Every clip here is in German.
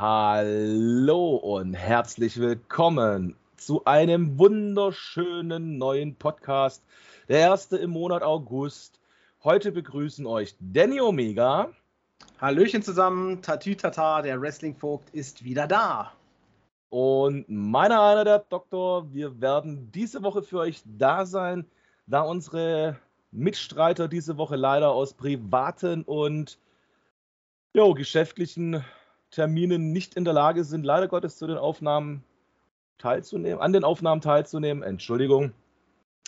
Hallo und herzlich willkommen zu einem wunderschönen neuen Podcast. Der erste im Monat August. Heute begrüßen euch Danny Omega. Hallöchen zusammen, Tatü Tata, der Wrestling-Vogt ist wieder da. Und meiner einer der Doktor, wir werden diese Woche für euch da sein, da unsere Mitstreiter diese Woche leider aus privaten und jo, geschäftlichen Terminen nicht in der Lage sind, leider Gottes zu den Aufnahmen teilzunehmen, an den Aufnahmen teilzunehmen. Entschuldigung.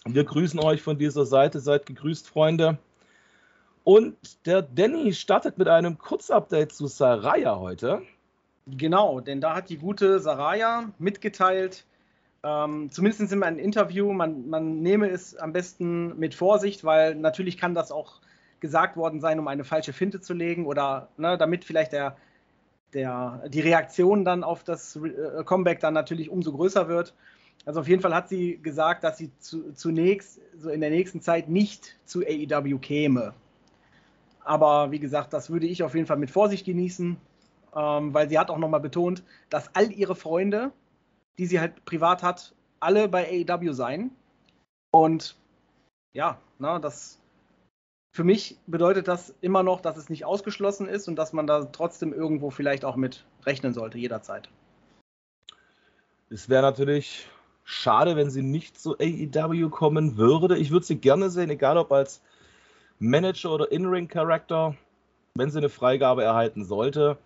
Wir grüßen euch von dieser Seite. Seid gegrüßt, Freunde. Und der Danny startet mit einem Kurzupdate zu Saraya heute. Genau, denn da hat die gute Saraya mitgeteilt, ähm, zumindest in einem Interview, man, man nehme es am besten mit Vorsicht, weil natürlich kann das auch gesagt worden sein, um eine falsche Finte zu legen oder ne, damit vielleicht der, der, die Reaktion dann auf das äh, Comeback dann natürlich umso größer wird. Also auf jeden Fall hat sie gesagt, dass sie zu, zunächst so in der nächsten Zeit nicht zu AEW käme. Aber wie gesagt, das würde ich auf jeden Fall mit Vorsicht genießen, ähm, weil sie hat auch nochmal betont, dass all ihre Freunde, die sie halt privat hat, alle bei AEW seien. Und ja, na, das für mich bedeutet das immer noch, dass es nicht ausgeschlossen ist und dass man da trotzdem irgendwo vielleicht auch mit rechnen sollte, jederzeit. Es wäre natürlich schade, wenn sie nicht zu AEW kommen würde. Ich würde sie gerne sehen, egal ob als Manager oder In-Ring-Charakter, wenn sie eine Freigabe erhalten sollte.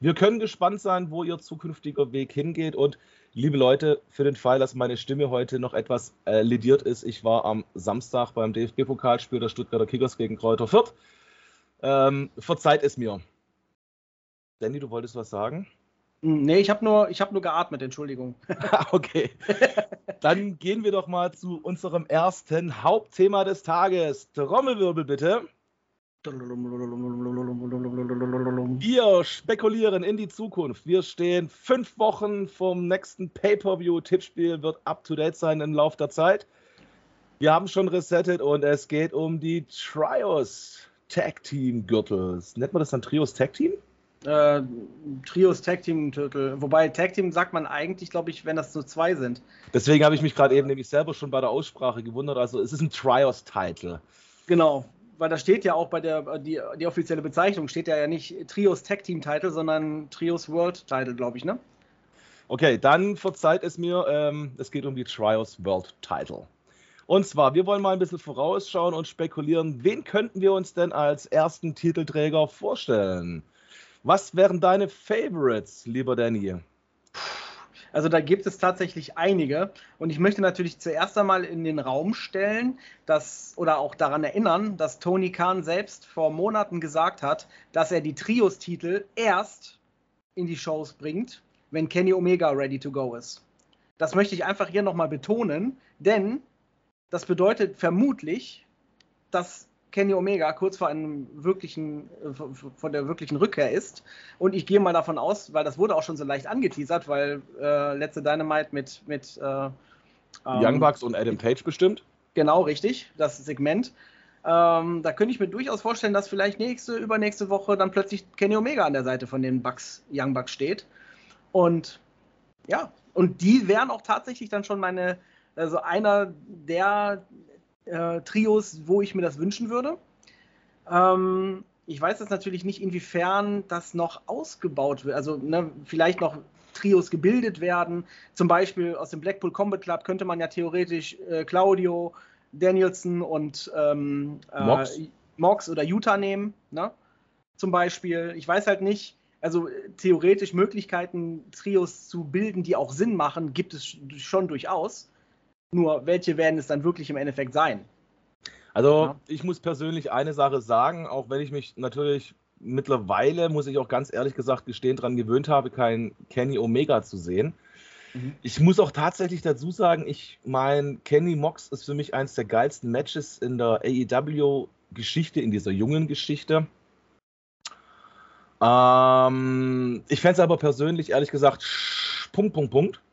Wir können gespannt sein, wo ihr zukünftiger Weg hingeht und Liebe Leute, für den Fall, dass meine Stimme heute noch etwas äh, lediert ist, ich war am Samstag beim DFB-Pokalspiel der Stuttgarter Kickers gegen Kräuter Fürth. Ähm, verzeiht es mir. Danny, du wolltest was sagen? Hm, nee, ich habe nur, hab nur geatmet, Entschuldigung. okay. Dann gehen wir doch mal zu unserem ersten Hauptthema des Tages. Trommelwirbel bitte. Wir spekulieren in die Zukunft. Wir stehen fünf Wochen vom nächsten Pay-Per-View. Tippspiel wird up-to-date sein im Laufe der Zeit. Wir haben schon resettet und es geht um die Trios Tag Team Gürtels. Nennt man das dann Trios Tag Team? Äh, Trios Tag Team Gürtel. Wobei Tag Team sagt man eigentlich, glaube ich, wenn das nur zwei sind. Deswegen habe ich mich gerade eben nämlich selber schon bei der Aussprache gewundert. Also es ist ein Trios-Title. Genau, weil da steht ja auch bei der, die, die offizielle Bezeichnung steht ja, ja nicht Trios Tag Team Title, sondern Trios World Title, glaube ich, ne? Okay, dann verzeiht es mir, ähm, es geht um die Trios World Title. Und zwar, wir wollen mal ein bisschen vorausschauen und spekulieren, wen könnten wir uns denn als ersten Titelträger vorstellen? Was wären deine Favorites, lieber Danny? Also da gibt es tatsächlich einige. Und ich möchte natürlich zuerst einmal in den Raum stellen, dass, oder auch daran erinnern, dass Tony Khan selbst vor Monaten gesagt hat, dass er die Trios-Titel erst in die Shows bringt, wenn Kenny Omega ready to go ist. Das möchte ich einfach hier nochmal betonen, denn das bedeutet vermutlich, dass Kenny Omega kurz vor einem wirklichen, vor der wirklichen Rückkehr ist. Und ich gehe mal davon aus, weil das wurde auch schon so leicht angeteasert, weil äh, letzte Dynamite mit, mit äh, ähm, Young Bucks und Adam Page bestimmt. Genau, richtig, das Segment. Ähm, da könnte ich mir durchaus vorstellen, dass vielleicht nächste, übernächste Woche dann plötzlich Kenny Omega an der Seite von den Bucks, Young Bucks steht. Und ja, und die wären auch tatsächlich dann schon meine, also einer der äh, Trios, wo ich mir das wünschen würde. Ähm, ich weiß jetzt natürlich nicht, inwiefern das noch ausgebaut wird. Also ne, vielleicht noch Trios gebildet werden. Zum Beispiel aus dem Blackpool Combat Club könnte man ja theoretisch äh, Claudio, Danielson und ähm, äh, Mox. Mox. oder Utah nehmen. Ne? Zum Beispiel. Ich weiß halt nicht. Also theoretisch Möglichkeiten, Trios zu bilden, die auch Sinn machen, gibt es schon durchaus. Nur, welche werden es dann wirklich im Endeffekt sein? Also, ja. ich muss persönlich eine Sache sagen, auch wenn ich mich natürlich mittlerweile, muss ich auch ganz ehrlich gesagt gestehen, daran gewöhnt habe, kein Kenny Omega zu sehen. Mhm. Ich muss auch tatsächlich dazu sagen, ich mein Kenny Mox ist für mich eines der geilsten Matches in der AEW-Geschichte, in dieser jungen Geschichte. Ähm, ich fände es aber persönlich, ehrlich gesagt, Punkt, Punkt, Punkt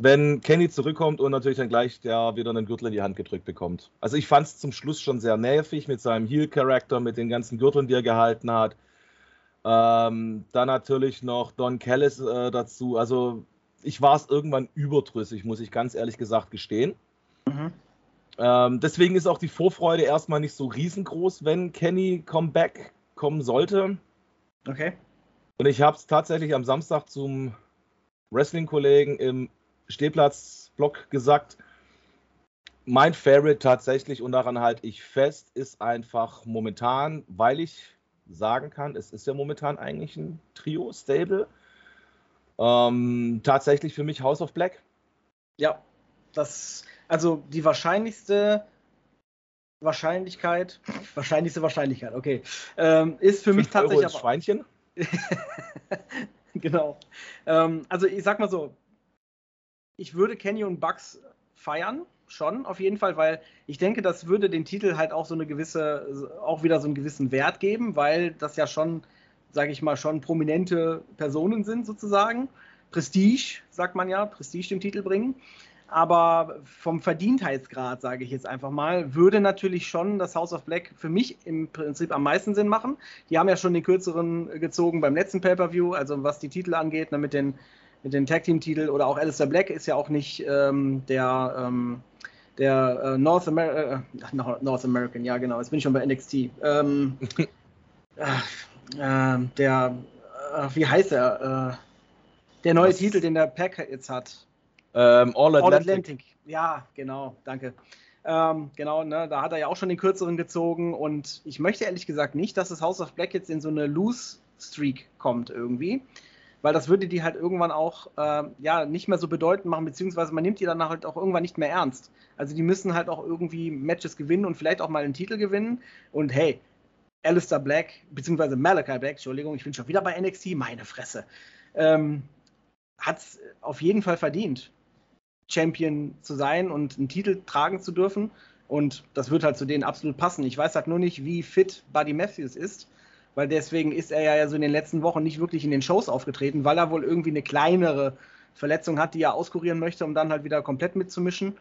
wenn Kenny zurückkommt und natürlich dann gleich der wieder einen Gürtel in die Hand gedrückt bekommt. Also ich fand es zum Schluss schon sehr nervig mit seinem Heel-Charakter, mit den ganzen Gürteln, die er gehalten hat. Ähm, dann natürlich noch Don Callis äh, dazu. Also ich war es irgendwann überdrüssig, muss ich ganz ehrlich gesagt gestehen. Mhm. Ähm, deswegen ist auch die Vorfreude erstmal nicht so riesengroß, wenn Kenny Comeback kommen sollte. Okay. Und ich habe es tatsächlich am Samstag zum Wrestling-Kollegen im Stehplatz-Blog gesagt. Mein Favorite tatsächlich, und daran halte ich fest, ist einfach momentan, weil ich sagen kann, es ist ja momentan eigentlich ein Trio-Stable. Ähm, tatsächlich für mich House of Black. Ja, das, also die wahrscheinlichste Wahrscheinlichkeit, wahrscheinlichste Wahrscheinlichkeit, okay, ähm, ist für mich tatsächlich. Euro ins Schweinchen? genau. Ähm, also ich sag mal so, ich würde und Bugs feiern, schon auf jeden Fall, weil ich denke, das würde den Titel halt auch so eine gewisse, auch wieder so einen gewissen Wert geben, weil das ja schon, sage ich mal, schon prominente Personen sind sozusagen. Prestige, sagt man ja, Prestige den Titel bringen. Aber vom Verdientheitsgrad, sage ich jetzt einfach mal, würde natürlich schon das House of Black für mich im Prinzip am meisten Sinn machen. Die haben ja schon den kürzeren gezogen beim letzten Pay-Per-View, also was die Titel angeht, ne, mit den, mit den Tag-Team-Titel oder auch Alistair Black ist ja auch nicht ähm, der, ähm, der äh, North, Amer äh, North American, ja genau, jetzt bin ich schon bei NXT. Ähm, äh, der, äh, wie heißt er? Äh, der neue was? Titel, den der Pack jetzt hat. Ähm, All, Atlantic. All, Atlantic. Ja, genau, danke. Ähm, genau, ne, da hat er ja auch schon den kürzeren gezogen und ich möchte ehrlich gesagt nicht, dass das House of Black jetzt in so eine Loose-Streak kommt irgendwie, weil das würde die halt irgendwann auch äh, ja nicht mehr so bedeutend machen, beziehungsweise man nimmt die dann halt auch irgendwann nicht mehr ernst. Also die müssen halt auch irgendwie Matches gewinnen und vielleicht auch mal einen Titel gewinnen und hey, Alistair Black, beziehungsweise Malachi Black, Entschuldigung, ich bin schon wieder bei NXT, meine Fresse, ähm, hat es auf jeden Fall verdient. Champion zu sein und einen Titel tragen zu dürfen. Und das wird halt zu denen absolut passen. Ich weiß halt nur nicht, wie fit Buddy Matthews ist, weil deswegen ist er ja so in den letzten Wochen nicht wirklich in den Shows aufgetreten, weil er wohl irgendwie eine kleinere Verletzung hat, die er auskurieren möchte, um dann halt wieder komplett mitzumischen.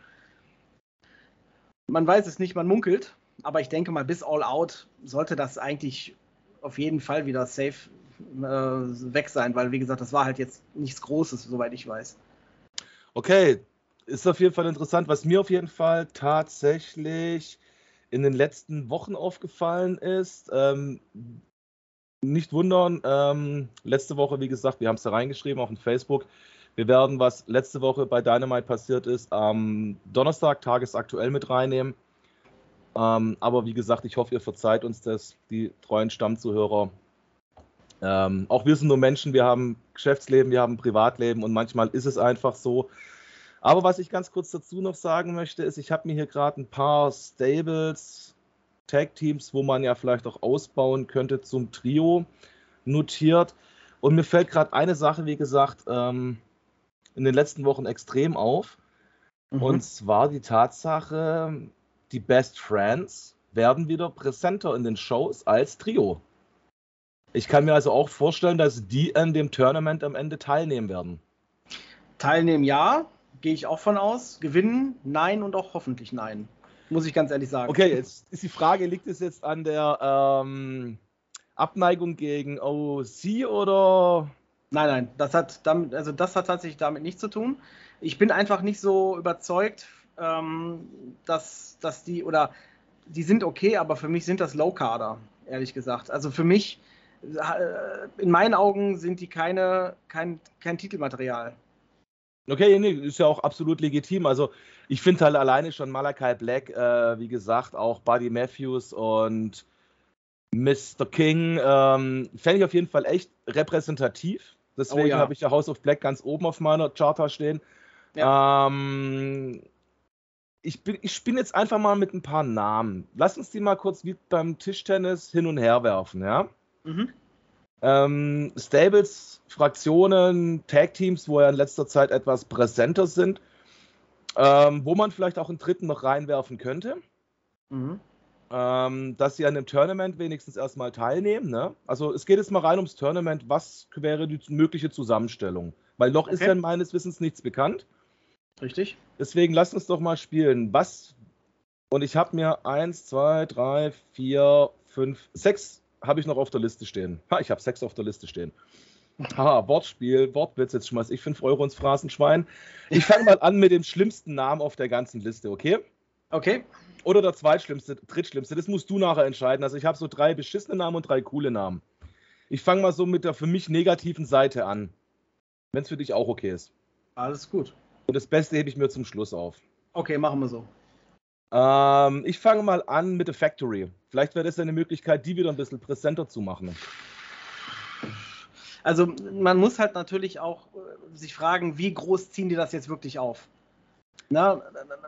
Man weiß es nicht, man munkelt, aber ich denke mal, bis All Out sollte das eigentlich auf jeden Fall wieder safe äh, weg sein, weil wie gesagt, das war halt jetzt nichts Großes, soweit ich weiß. Okay, ist auf jeden Fall interessant. Was mir auf jeden Fall tatsächlich in den letzten Wochen aufgefallen ist, ähm, nicht wundern, ähm, letzte Woche, wie gesagt, wir haben es da reingeschrieben, auch in Facebook. Wir werden, was letzte Woche bei Dynamite passiert ist, am Donnerstag tagesaktuell mit reinnehmen. Ähm, aber wie gesagt, ich hoffe, ihr verzeiht uns das, die treuen Stammzuhörer. Ähm, auch wir sind nur Menschen, wir haben Geschäftsleben, wir haben Privatleben und manchmal ist es einfach so, aber was ich ganz kurz dazu noch sagen möchte, ist, ich habe mir hier gerade ein paar Stables, Tag-Teams, wo man ja vielleicht auch ausbauen könnte zum Trio notiert. Und mir fällt gerade eine Sache, wie gesagt, ähm, in den letzten Wochen extrem auf. Mhm. Und zwar die Tatsache, die Best Friends werden wieder präsenter in den Shows als Trio. Ich kann mir also auch vorstellen, dass die an dem Tournament am Ende teilnehmen werden. Teilnehmen ja, gehe ich auch von aus. Gewinnen, nein und auch hoffentlich nein. Muss ich ganz ehrlich sagen. Okay, jetzt ist die Frage, liegt es jetzt an der ähm, Abneigung gegen OC oder? Nein, nein, das hat damit, also das hat tatsächlich damit nichts zu tun. Ich bin einfach nicht so überzeugt, ähm, dass, dass die oder die sind okay, aber für mich sind das Low-Kader, ehrlich gesagt. Also für mich, äh, in meinen Augen sind die keine, kein, kein Titelmaterial. Okay, nee, ist ja auch absolut legitim. Also ich finde halt alleine schon Malachi Black, äh, wie gesagt, auch Buddy Matthews und Mr. King, ähm, fände ich auf jeden Fall echt repräsentativ. Deswegen oh, ja. habe ich ja House of Black ganz oben auf meiner Charter stehen. Ja. Ähm, ich, bin, ich spinne jetzt einfach mal mit ein paar Namen. Lass uns die mal kurz wie beim Tischtennis hin und her werfen, ja? Mhm. Ähm, Stables, Fraktionen, Tag-Teams, wo ja in letzter Zeit etwas präsenter sind, ähm, wo man vielleicht auch einen dritten noch reinwerfen könnte. Mhm. Ähm, dass sie an dem Tournament wenigstens erstmal teilnehmen. Ne? Also es geht jetzt mal rein ums Tournament. Was wäre die mögliche Zusammenstellung? Weil noch okay. ist ja meines Wissens nichts bekannt. Richtig. Deswegen lasst uns doch mal spielen. Was? Und ich habe mir eins, zwei, drei, vier, fünf, sechs habe ich noch auf der Liste stehen. Ha, ich habe sechs auf der Liste stehen. Haha, Wortspiel, Wortwitz, jetzt schmeiß ich 5 Euro ins Phrasenschwein. Ich fange mal an mit dem schlimmsten Namen auf der ganzen Liste, okay? Okay. Oder der zweitschlimmste, drittschlimmste, das musst du nachher entscheiden. Also ich habe so drei beschissene Namen und drei coole Namen. Ich fange mal so mit der für mich negativen Seite an. Wenn es für dich auch okay ist. Alles gut. Und das Beste hebe ich mir zum Schluss auf. Okay, machen wir so. Ähm, ich fange mal an mit The Factory. Vielleicht wäre das eine Möglichkeit, die wieder ein bisschen präsenter zu machen. Also man muss halt natürlich auch äh, sich fragen, wie groß ziehen die das jetzt wirklich auf? Na,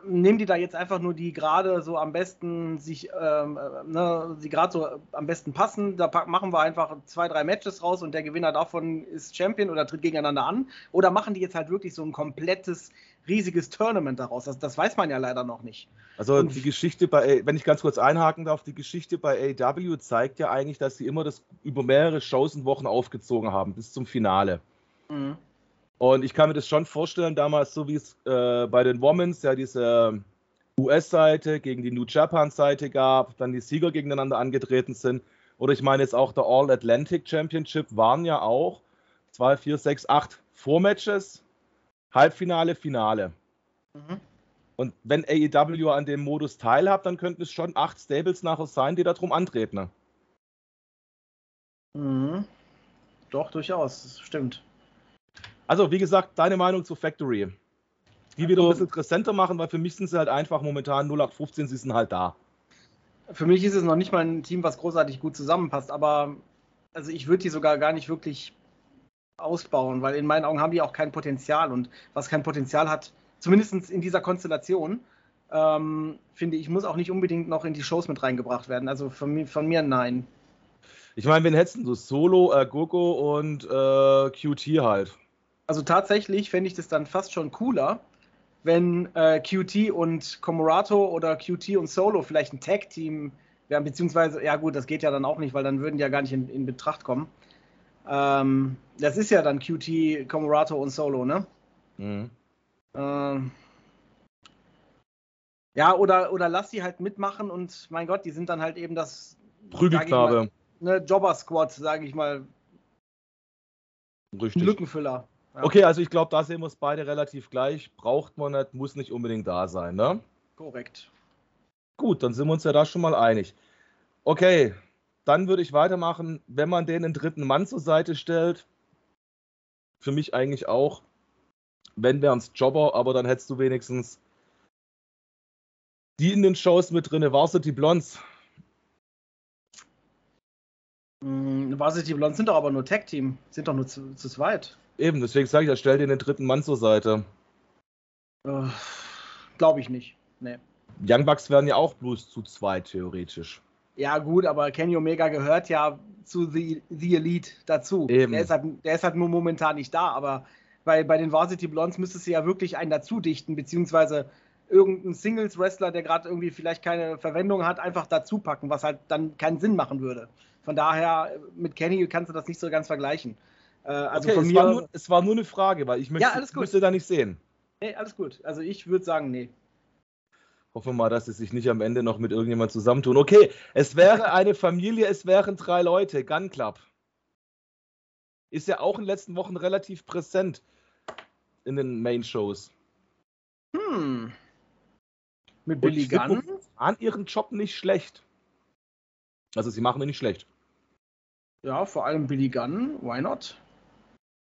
nehmen die da jetzt einfach nur die gerade so am besten sich, ähm, äh, ne, die gerade so am besten passen. Da machen wir einfach zwei, drei Matches raus und der Gewinner davon ist Champion oder tritt gegeneinander an. Oder machen die jetzt halt wirklich so ein komplettes, riesiges Tournament daraus? Das, das weiß man ja leider noch nicht. Also und die Geschichte bei, wenn ich ganz kurz einhaken darf, die Geschichte bei AW zeigt ja eigentlich, dass sie immer das über mehrere Shows und Wochen aufgezogen haben, bis zum Finale. Mhm. Und ich kann mir das schon vorstellen, damals, so wie es äh, bei den Womens ja diese US-Seite gegen die New Japan-Seite gab, dann die Sieger gegeneinander angetreten sind. Oder ich meine jetzt auch der All-Atlantic Championship waren ja auch 2, 4, 6, 8 Vormatches, Halbfinale, Finale. Mhm. Und wenn AEW an dem Modus teilhabt, dann könnten es schon acht Stables nachher sein, die darum antreten. Mhm. Doch, durchaus, das stimmt. Also, wie gesagt, deine Meinung zu Factory. Die wieder ein bisschen präsenter machen, weil für mich sind sie halt einfach momentan 0815, sie sind halt da. Für mich ist es noch nicht mal ein Team, was großartig gut zusammenpasst, aber also ich würde die sogar gar nicht wirklich ausbauen, weil in meinen Augen haben die auch kein Potenzial und was kein Potenzial hat, zumindest in dieser Konstellation, ähm, finde ich, muss auch nicht unbedingt noch in die Shows mit reingebracht werden. Also von mir, von mir nein. Ich meine, wen hättest du? Solo, äh, Gogo und äh, QT halt. Also tatsächlich fände ich das dann fast schon cooler, wenn äh, QT und Comorato oder QT und Solo vielleicht ein Tag-Team wären, beziehungsweise, ja gut, das geht ja dann auch nicht, weil dann würden die ja gar nicht in, in Betracht kommen. Ähm, das ist ja dann QT, Comorato und Solo, ne? Mhm. Ähm, ja, oder, oder lass sie halt mitmachen und mein Gott, die sind dann halt eben das Prügelknabe. Ne, Jobber-Squad, sage ich mal. Richtig. Lückenfüller. Okay, also ich glaube, da sehen wir es beide relativ gleich. Braucht man nicht, muss nicht unbedingt da sein, ne? Korrekt. Gut, dann sind wir uns ja da schon mal einig. Okay, dann würde ich weitermachen, wenn man den dritten Mann zur Seite stellt. Für mich eigentlich auch wenn wären es Jobber, aber dann hättest du wenigstens die in den Shows mit drin, Varsity Blondes. Mm, Varsity Blondes sind doch aber nur Tag-Team, sind doch nur zu, zu zweit. Eben, deswegen sage ich, ja, stell dir den dritten Mann zur Seite. Uh, Glaube ich nicht. Nee. Young Bucks wären ja auch bloß zu zweit, theoretisch. Ja, gut, aber Kenny Omega gehört ja zu The, The Elite dazu. Eben. Der, ist halt, der ist halt nur momentan nicht da, aber weil bei den Varsity Blondes müsstest du ja wirklich einen dazu dichten, beziehungsweise irgendeinen Singles-Wrestler, der gerade irgendwie vielleicht keine Verwendung hat, einfach dazu packen, was halt dann keinen Sinn machen würde. Von daher, mit Kenny kannst du das nicht so ganz vergleichen. Äh, also okay, von es, mir, war nur, es war nur eine Frage, weil ich möchte, ja, müsste da nicht sehen. Nee, alles gut. Also ich würde sagen, nee. Hoffen wir mal, dass sie sich nicht am Ende noch mit irgendjemand zusammentun. Okay, es wäre eine Familie, es wären drei Leute. Gun Club. Ist ja auch in den letzten Wochen relativ präsent in den Main-Shows. Hm. Mit Billy Gunn? An ihren Job nicht schlecht. Also sie machen ihn nicht schlecht. Ja, vor allem Billy Gunn, why not?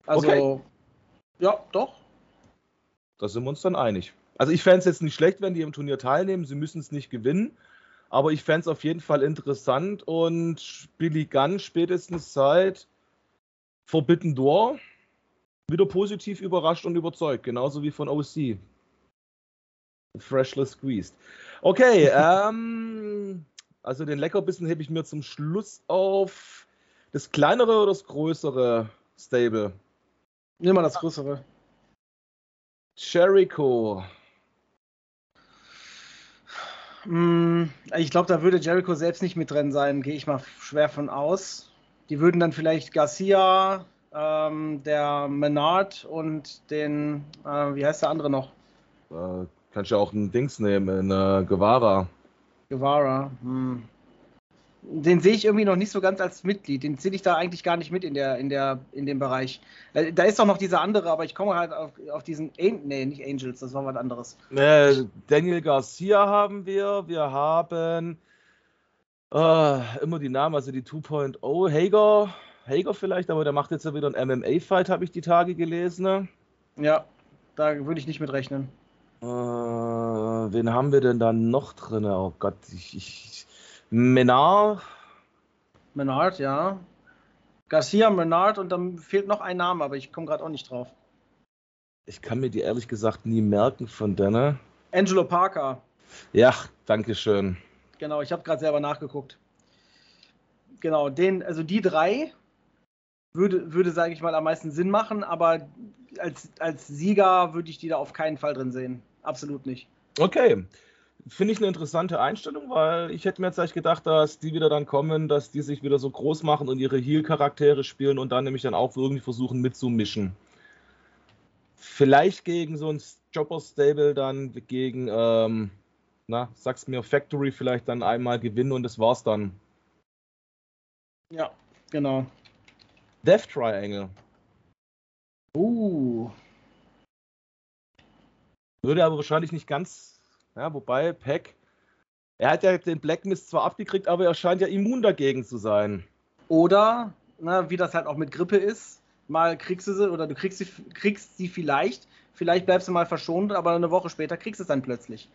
Also, okay. ja, doch. Da sind wir uns dann einig. Also ich fände es jetzt nicht schlecht, wenn die im Turnier teilnehmen. Sie müssen es nicht gewinnen. Aber ich fände es auf jeden Fall interessant. Und Billy Gunn spätestens seit Forbidden Door wieder positiv überrascht und überzeugt, genauso wie von OC. Freshly squeezed. Okay, ähm, also den Leckerbissen hebe ich mir zum Schluss auf. Das kleinere oder das größere Stable? Nimm mal das größere. Jericho. Hm, ich glaube, da würde Jericho selbst nicht mit drin sein, gehe ich mal schwer von aus. Die würden dann vielleicht Garcia, ähm, der Menard und den, äh, wie heißt der andere noch? Äh, kannst du auch einen Dings nehmen, in äh, Guevara. Guevara, hm. Den sehe ich irgendwie noch nicht so ganz als Mitglied. Den zähle ich da eigentlich gar nicht mit in, der, in, der, in dem Bereich. Äh, da ist doch noch dieser andere, aber ich komme halt auf, auf diesen. Nee, nicht Angels, das war was anderes. Äh, Daniel Garcia haben wir. Wir haben äh, immer die Namen, also die 2.0. Hager, Hager vielleicht, aber der macht jetzt ja wieder einen MMA-Fight, habe ich die Tage gelesen. Ne? Ja, da würde ich nicht mit rechnen. Äh, wen haben wir denn da noch drin? Oh Gott, ich, ich Menard. Menard, ja. Garcia, Menard und dann fehlt noch ein Name, aber ich komme gerade auch nicht drauf. Ich kann mir die ehrlich gesagt nie merken von denen. Angelo Parker. Ja, danke schön. Genau, ich habe gerade selber nachgeguckt. Genau, den, also die drei würde, würde sage ich mal, am meisten Sinn machen, aber als, als Sieger würde ich die da auf keinen Fall drin sehen. Absolut nicht. Okay finde ich eine interessante Einstellung, weil ich hätte mir jetzt eigentlich gedacht, dass die wieder dann kommen, dass die sich wieder so groß machen und ihre Heal-Charaktere spielen und dann nämlich dann auch irgendwie versuchen mitzumischen. Vielleicht gegen so ein Jobber-Stable dann gegen, ähm, na, sag's mir, Factory vielleicht dann einmal gewinnen und das war's dann. Ja, genau. Death Triangle. Uh. Würde aber wahrscheinlich nicht ganz ja, wobei, Peck, er hat ja den Black Mist zwar abgekriegt, aber er scheint ja immun dagegen zu sein. Oder, na, wie das halt auch mit Grippe ist, mal kriegst du sie oder du kriegst sie, kriegst sie vielleicht, vielleicht bleibst du mal verschont, aber eine Woche später kriegst du es dann plötzlich.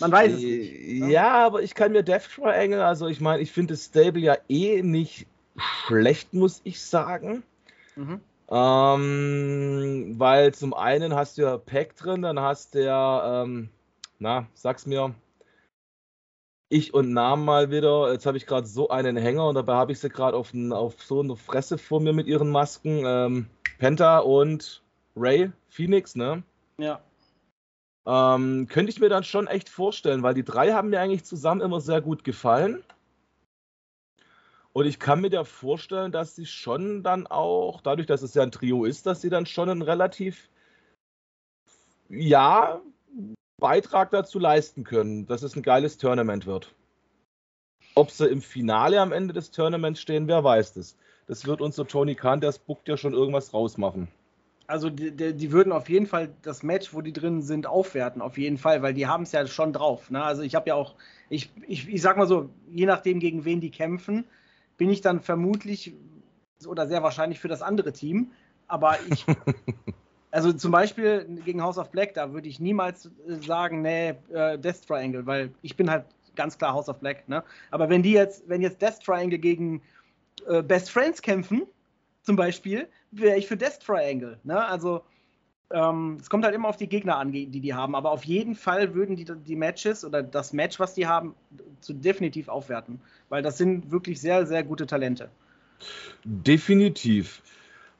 Man weiß es nicht. Ja, ne? ja aber ich kann mir Death Triangle, also ich meine, ich finde das Stable ja eh nicht schlecht, muss ich sagen. Mhm. Ähm, weil zum einen hast du ja Pack drin, dann hast du ja ähm, na, sag's mir. Ich und Namen mal wieder. Jetzt habe ich gerade so einen Hänger und dabei habe ich sie gerade auf, auf so eine Fresse vor mir mit ihren Masken. Ähm, Penta und Ray Phoenix, ne? Ja. Ähm, könnte ich mir dann schon echt vorstellen, weil die drei haben mir eigentlich zusammen immer sehr gut gefallen. Und ich kann mir da vorstellen, dass sie schon dann auch, dadurch, dass es ja ein Trio ist, dass sie dann schon ein relativ, ja, Beitrag dazu leisten können, dass es ein geiles Tournament wird. Ob sie im Finale am Ende des Tournaments stehen, wer weiß das. Das wird unser Tony Khan, der spuckt ja schon irgendwas rausmachen. Also die, die, die, würden auf jeden Fall das Match, wo die drin sind, aufwerten, auf jeden Fall, weil die haben es ja schon drauf. Ne? Also ich habe ja auch, ich, ich, ich sag mal so, je nachdem, gegen wen die kämpfen, bin ich dann vermutlich oder sehr wahrscheinlich für das andere Team. Aber ich, Also zum Beispiel gegen House of Black, da würde ich niemals äh, sagen, nee, äh, Death Triangle, weil ich bin halt ganz klar House of Black. Ne? Aber wenn die jetzt, wenn jetzt Death Triangle gegen äh, Best Friends kämpfen, zum Beispiel, wäre ich für Death Triangle. Ne? Also ähm, es kommt halt immer auf die Gegner an, die die haben. Aber auf jeden Fall würden die die Matches oder das Match, was die haben, zu definitiv aufwerten. Weil das sind wirklich sehr, sehr gute Talente. Definitiv.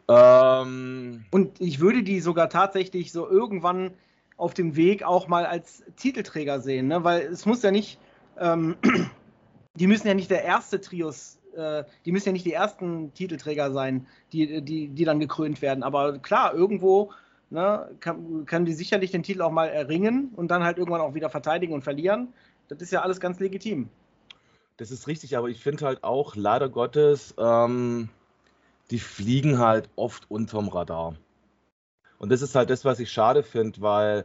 Ähm, und ich würde die sogar tatsächlich so irgendwann auf dem Weg auch mal als Titelträger sehen, ne? weil es muss ja nicht, ähm, die müssen ja nicht der erste Trios, äh, die müssen ja nicht die ersten Titelträger sein, die, die, die dann gekrönt werden. Aber klar, irgendwo ne, kann, kann die sicherlich den Titel auch mal erringen und dann halt irgendwann auch wieder verteidigen und verlieren. Das ist ja alles ganz legitim. Das ist richtig, aber ich finde halt auch, leider Gottes, ähm, die fliegen halt oft unterm Radar. Und das ist halt das, was ich schade finde, weil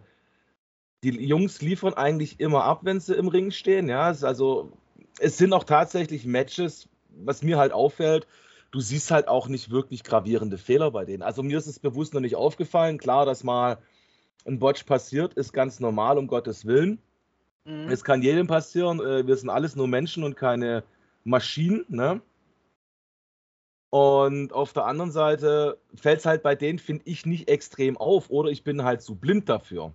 die Jungs liefern eigentlich immer ab, wenn sie im Ring stehen. Ja, es also es sind auch tatsächlich Matches, was mir halt auffällt. Du siehst halt auch nicht wirklich gravierende Fehler bei denen. Also mir ist es bewusst noch nicht aufgefallen. Klar, dass mal ein Botch passiert, ist ganz normal, um Gottes Willen. Mhm. Es kann jedem passieren. Äh, wir sind alles nur Menschen und keine Maschinen. Ne? Und auf der anderen Seite fällt es halt bei denen, finde ich, nicht extrem auf oder ich bin halt zu blind dafür.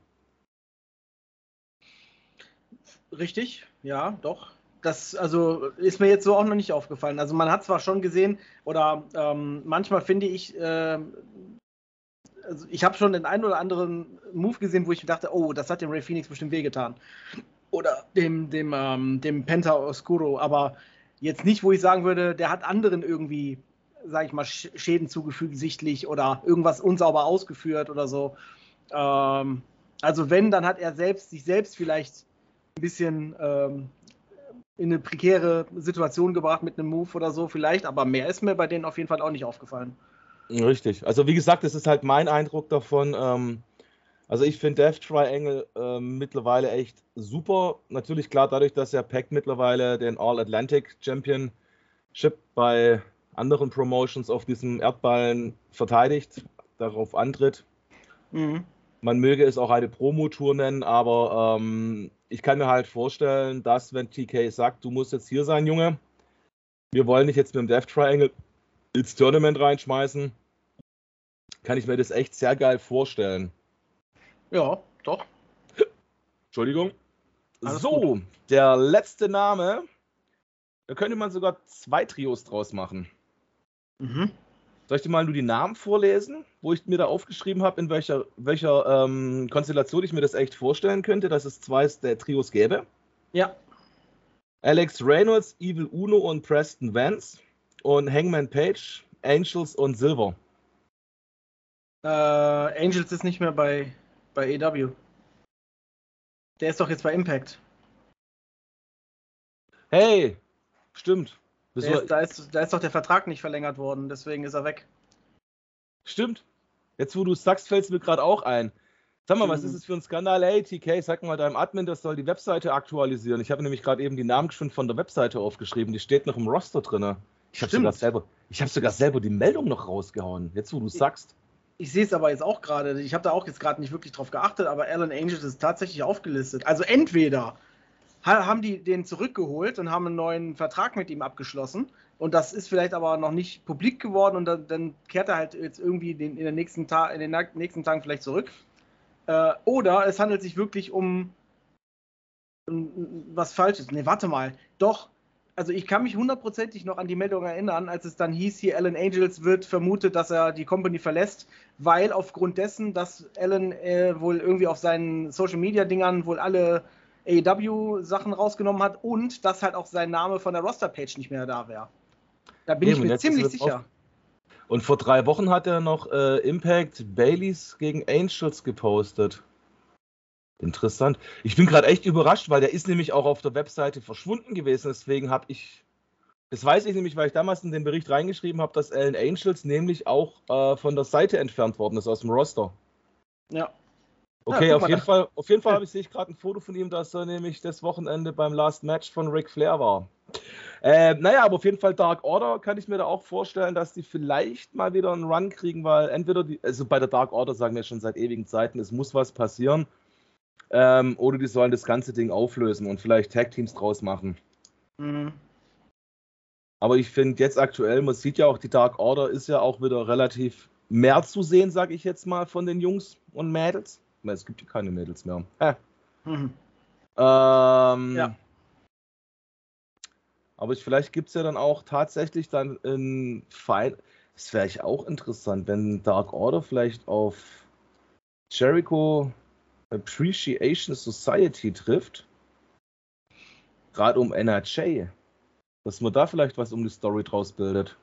Richtig, ja, doch. Das also ist mir jetzt so auch noch nicht aufgefallen. Also man hat zwar schon gesehen oder ähm, manchmal finde ich, äh, also ich habe schon den einen oder anderen Move gesehen, wo ich dachte, oh, das hat dem Ray Phoenix bestimmt wehgetan. Oder dem, dem, ähm, dem Penta Oscuro, aber jetzt nicht, wo ich sagen würde, der hat anderen irgendwie sage ich mal, Schäden zugefügt sichtlich oder irgendwas unsauber ausgeführt oder so. Ähm, also wenn, dann hat er selbst sich selbst vielleicht ein bisschen ähm, in eine prekäre Situation gebracht mit einem Move oder so vielleicht, aber mehr ist mir bei denen auf jeden Fall auch nicht aufgefallen. Richtig. Also wie gesagt, das ist halt mein Eindruck davon. Ähm, also ich finde Death Triangle äh, mittlerweile echt super. Natürlich klar dadurch, dass er Pack mittlerweile den All-Atlantic Championship bei anderen Promotions auf diesem Erdballen verteidigt, darauf antritt. Mhm. Man möge es auch eine Promotour nennen, aber ähm, ich kann mir halt vorstellen, dass wenn TK sagt, du musst jetzt hier sein, Junge, wir wollen dich jetzt mit dem Death Triangle ins Tournament reinschmeißen, kann ich mir das echt sehr geil vorstellen. Ja, doch. Entschuldigung. Alles so, gut. der letzte Name, da könnte man sogar zwei Trios draus machen. Mhm. Soll ich dir mal nur die Namen vorlesen, wo ich mir da aufgeschrieben habe, in welcher, welcher ähm, Konstellation ich mir das echt vorstellen könnte, dass es zwei der Trios gäbe? Ja. Alex Reynolds, Evil Uno und Preston Vance und Hangman Page, Angels und Silver. Äh, Angels ist nicht mehr bei, bei EW. Der ist doch jetzt bei Impact. Hey, stimmt. Ist, da, ist, da ist doch der Vertrag nicht verlängert worden, deswegen ist er weg. Stimmt. Jetzt, wo du sagst, fällt es mir gerade auch ein. Sag mal, was ist es für ein Skandal? Hey, TK, sag mal deinem Admin, das soll die Webseite aktualisieren. Ich habe nämlich gerade eben die Namen schon von der Webseite aufgeschrieben. Die steht noch im Roster drin. Ich habe sogar, selber, hab sogar selber die Meldung noch rausgehauen, jetzt wo du sagst. Ich, ich sehe es aber jetzt auch gerade. Ich habe da auch jetzt gerade nicht wirklich drauf geachtet, aber Alan Angels ist tatsächlich aufgelistet. Also entweder haben die den zurückgeholt und haben einen neuen Vertrag mit ihm abgeschlossen. Und das ist vielleicht aber noch nicht publik geworden und dann, dann kehrt er halt jetzt irgendwie den, in, den nächsten in den nächsten Tagen vielleicht zurück. Äh, oder es handelt sich wirklich um, um was Falsches. Ne, warte mal. Doch, also ich kann mich hundertprozentig noch an die Meldung erinnern, als es dann hieß, hier Alan Angels wird vermutet, dass er die Company verlässt, weil aufgrund dessen, dass Alan äh, wohl irgendwie auf seinen Social Media Dingern wohl alle AEW-Sachen rausgenommen hat und dass halt auch sein Name von der Roster-Page nicht mehr da wäre. Da bin Eben, ich mir ziemlich sicher. Und vor drei Wochen hat er noch äh, Impact Baileys gegen Angels gepostet. Interessant. Ich bin gerade echt überrascht, weil der ist nämlich auch auf der Webseite verschwunden gewesen. Deswegen habe ich, das weiß ich nämlich, weil ich damals in den Bericht reingeschrieben habe, dass Alan Angels nämlich auch äh, von der Seite entfernt worden ist aus dem Roster. Ja, Okay, ja, auf, jeden Fall, auf jeden Fall sehe ich gerade ein Foto von ihm, dass er nämlich das Wochenende beim Last Match von Ric Flair war. Äh, naja, aber auf jeden Fall Dark Order kann ich mir da auch vorstellen, dass die vielleicht mal wieder einen Run kriegen, weil entweder die, also bei der Dark Order sagen wir schon seit ewigen Zeiten, es muss was passieren. Ähm, oder die sollen das ganze Ding auflösen und vielleicht Tag Teams draus machen. Mhm. Aber ich finde jetzt aktuell, man sieht ja auch, die Dark Order ist ja auch wieder relativ mehr zu sehen, sage ich jetzt mal, von den Jungs und Mädels es gibt ja keine Mädels mehr. Mhm. Ähm, ja. Aber ich, vielleicht gibt es ja dann auch tatsächlich dann in Fein. Das wäre ich auch interessant, wenn Dark Order vielleicht auf Jericho Appreciation Society trifft. Gerade um NRJ. Dass man da vielleicht was um die Story draus bildet.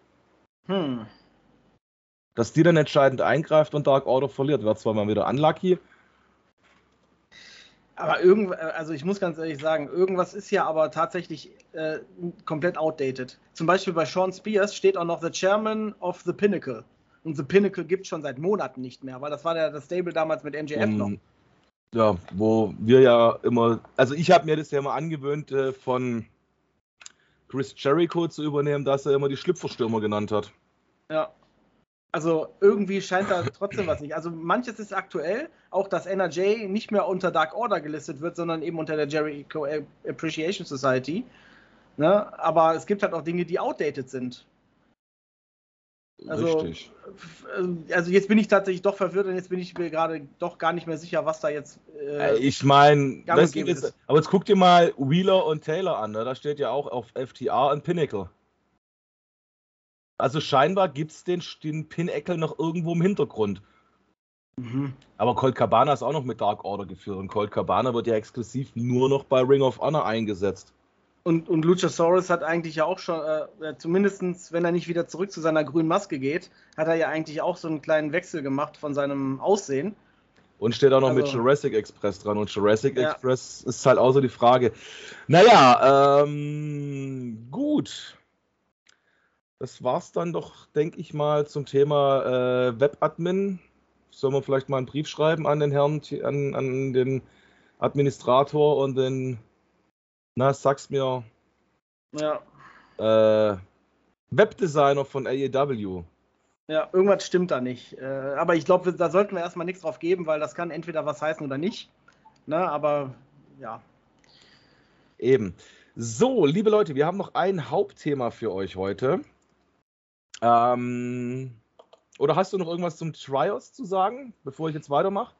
Hm. Dass die dann entscheidend eingreift und Dark Order verliert. Wäre zwar mal wieder unlucky, aber irgend, also ich muss ganz ehrlich sagen, irgendwas ist ja aber tatsächlich äh, komplett outdated. Zum Beispiel bei Sean Spears steht auch noch The Chairman of the Pinnacle. Und The Pinnacle gibt es schon seit Monaten nicht mehr, weil das war der, das Stable damals mit MJF um, noch. Ja, wo wir ja immer, also ich habe mir das ja immer angewöhnt, äh, von Chris Jericho zu übernehmen, dass er immer die Schlüpferstürmer genannt hat. Ja. Also irgendwie scheint da trotzdem was nicht. Also manches ist aktuell, auch dass NRJ nicht mehr unter Dark Order gelistet wird, sondern eben unter der Jericho Appreciation Society. Ne? Aber es gibt halt auch Dinge, die outdated sind. Also, Richtig. Also jetzt bin ich tatsächlich doch verwirrt und jetzt bin ich mir gerade doch gar nicht mehr sicher, was da jetzt. Äh, ich meine, aber jetzt guck dir mal Wheeler und Taylor an. Ne? Da steht ja auch auf FTR und Pinnacle. Also scheinbar gibt es den, den Pinnacle noch irgendwo im Hintergrund. Mhm. Aber Colt Cabana ist auch noch mit Dark Order geführt und Colt Cabana wird ja exklusiv nur noch bei Ring of Honor eingesetzt. Und, und Luchasaurus hat eigentlich ja auch schon, äh, zumindest wenn er nicht wieder zurück zu seiner grünen Maske geht, hat er ja eigentlich auch so einen kleinen Wechsel gemacht von seinem Aussehen. Und steht auch noch also, mit Jurassic Express dran. Und Jurassic ja. Express ist halt auch so die Frage. Naja, ähm, gut. Das war's dann doch, denke ich mal, zum Thema äh, Webadmin. Sollen wir vielleicht mal einen Brief schreiben an den Herrn, an, an den Administrator und den, na, sag's mir. Ja. Äh, Webdesigner von AEW. Ja, irgendwas stimmt da nicht. Äh, aber ich glaube, da sollten wir erstmal nichts drauf geben, weil das kann entweder was heißen oder nicht. Ne, aber ja. Eben. So, liebe Leute, wir haben noch ein Hauptthema für euch heute. Ähm, oder hast du noch irgendwas zum Trials zu sagen, bevor ich jetzt weitermache?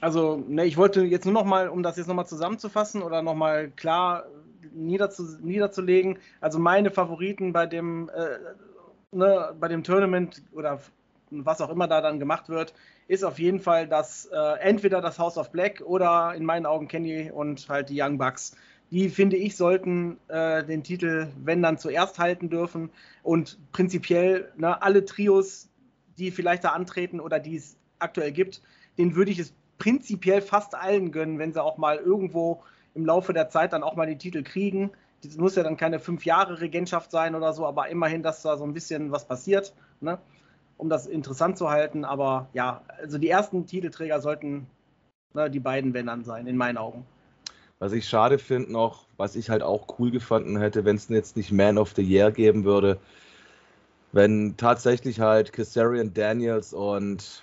Also, ne, ich wollte jetzt nur noch mal, um das jetzt nochmal zusammenzufassen oder nochmal klar niederzu, niederzulegen, also meine Favoriten bei dem, äh, ne, bei dem Tournament oder was auch immer da dann gemacht wird, ist auf jeden Fall das äh, entweder das House of Black oder in meinen Augen Kenny und halt die Young Bucks. Die finde ich sollten äh, den Titel, wenn dann zuerst halten dürfen und prinzipiell ne, alle Trios, die vielleicht da antreten oder die es aktuell gibt, den würde ich es prinzipiell fast allen gönnen, wenn sie auch mal irgendwo im Laufe der Zeit dann auch mal die Titel kriegen. Das muss ja dann keine fünf Jahre Regentschaft sein oder so, aber immerhin, dass da so ein bisschen was passiert, ne? um das interessant zu halten. Aber ja, also die ersten Titelträger sollten ne, die beiden Männern sein, in meinen Augen. Was ich schade finde noch, was ich halt auch cool gefunden hätte, wenn es jetzt nicht Man of the Year geben würde, wenn tatsächlich halt Kassarian Daniels und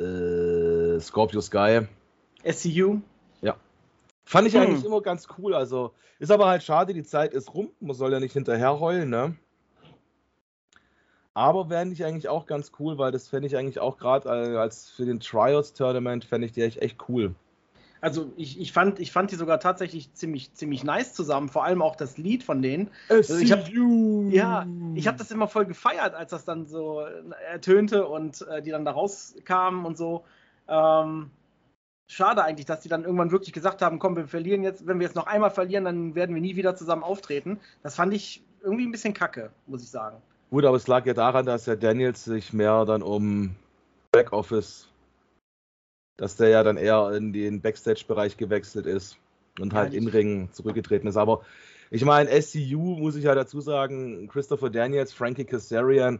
äh, Scorpio Sky. SCU? Ja. Fand ich hm. eigentlich immer ganz cool. Also ist aber halt schade, die Zeit ist rum. Man soll ja nicht hinterher heulen, ne? Aber wäre ich eigentlich auch ganz cool, weil das fände ich eigentlich auch gerade als für den Trials Tournament fände ich die echt, echt cool. Also ich, ich, fand, ich fand die sogar tatsächlich ziemlich, ziemlich nice zusammen, vor allem auch das Lied von denen. Also ich hab, ja, ich habe das immer voll gefeiert, als das dann so ertönte und äh, die dann da rauskamen und so. Ähm, schade eigentlich, dass die dann irgendwann wirklich gesagt haben, komm, wir verlieren jetzt, wenn wir jetzt noch einmal verlieren, dann werden wir nie wieder zusammen auftreten. Das fand ich irgendwie ein bisschen kacke, muss ich sagen. Gut, aber es lag ja daran, dass der Daniels sich mehr dann um Backoffice dass der ja dann eher in den Backstage-Bereich gewechselt ist und halt in Ring zurückgetreten ist. Aber ich meine, SCU muss ich ja dazu sagen, Christopher Daniels, Frankie Kazarian,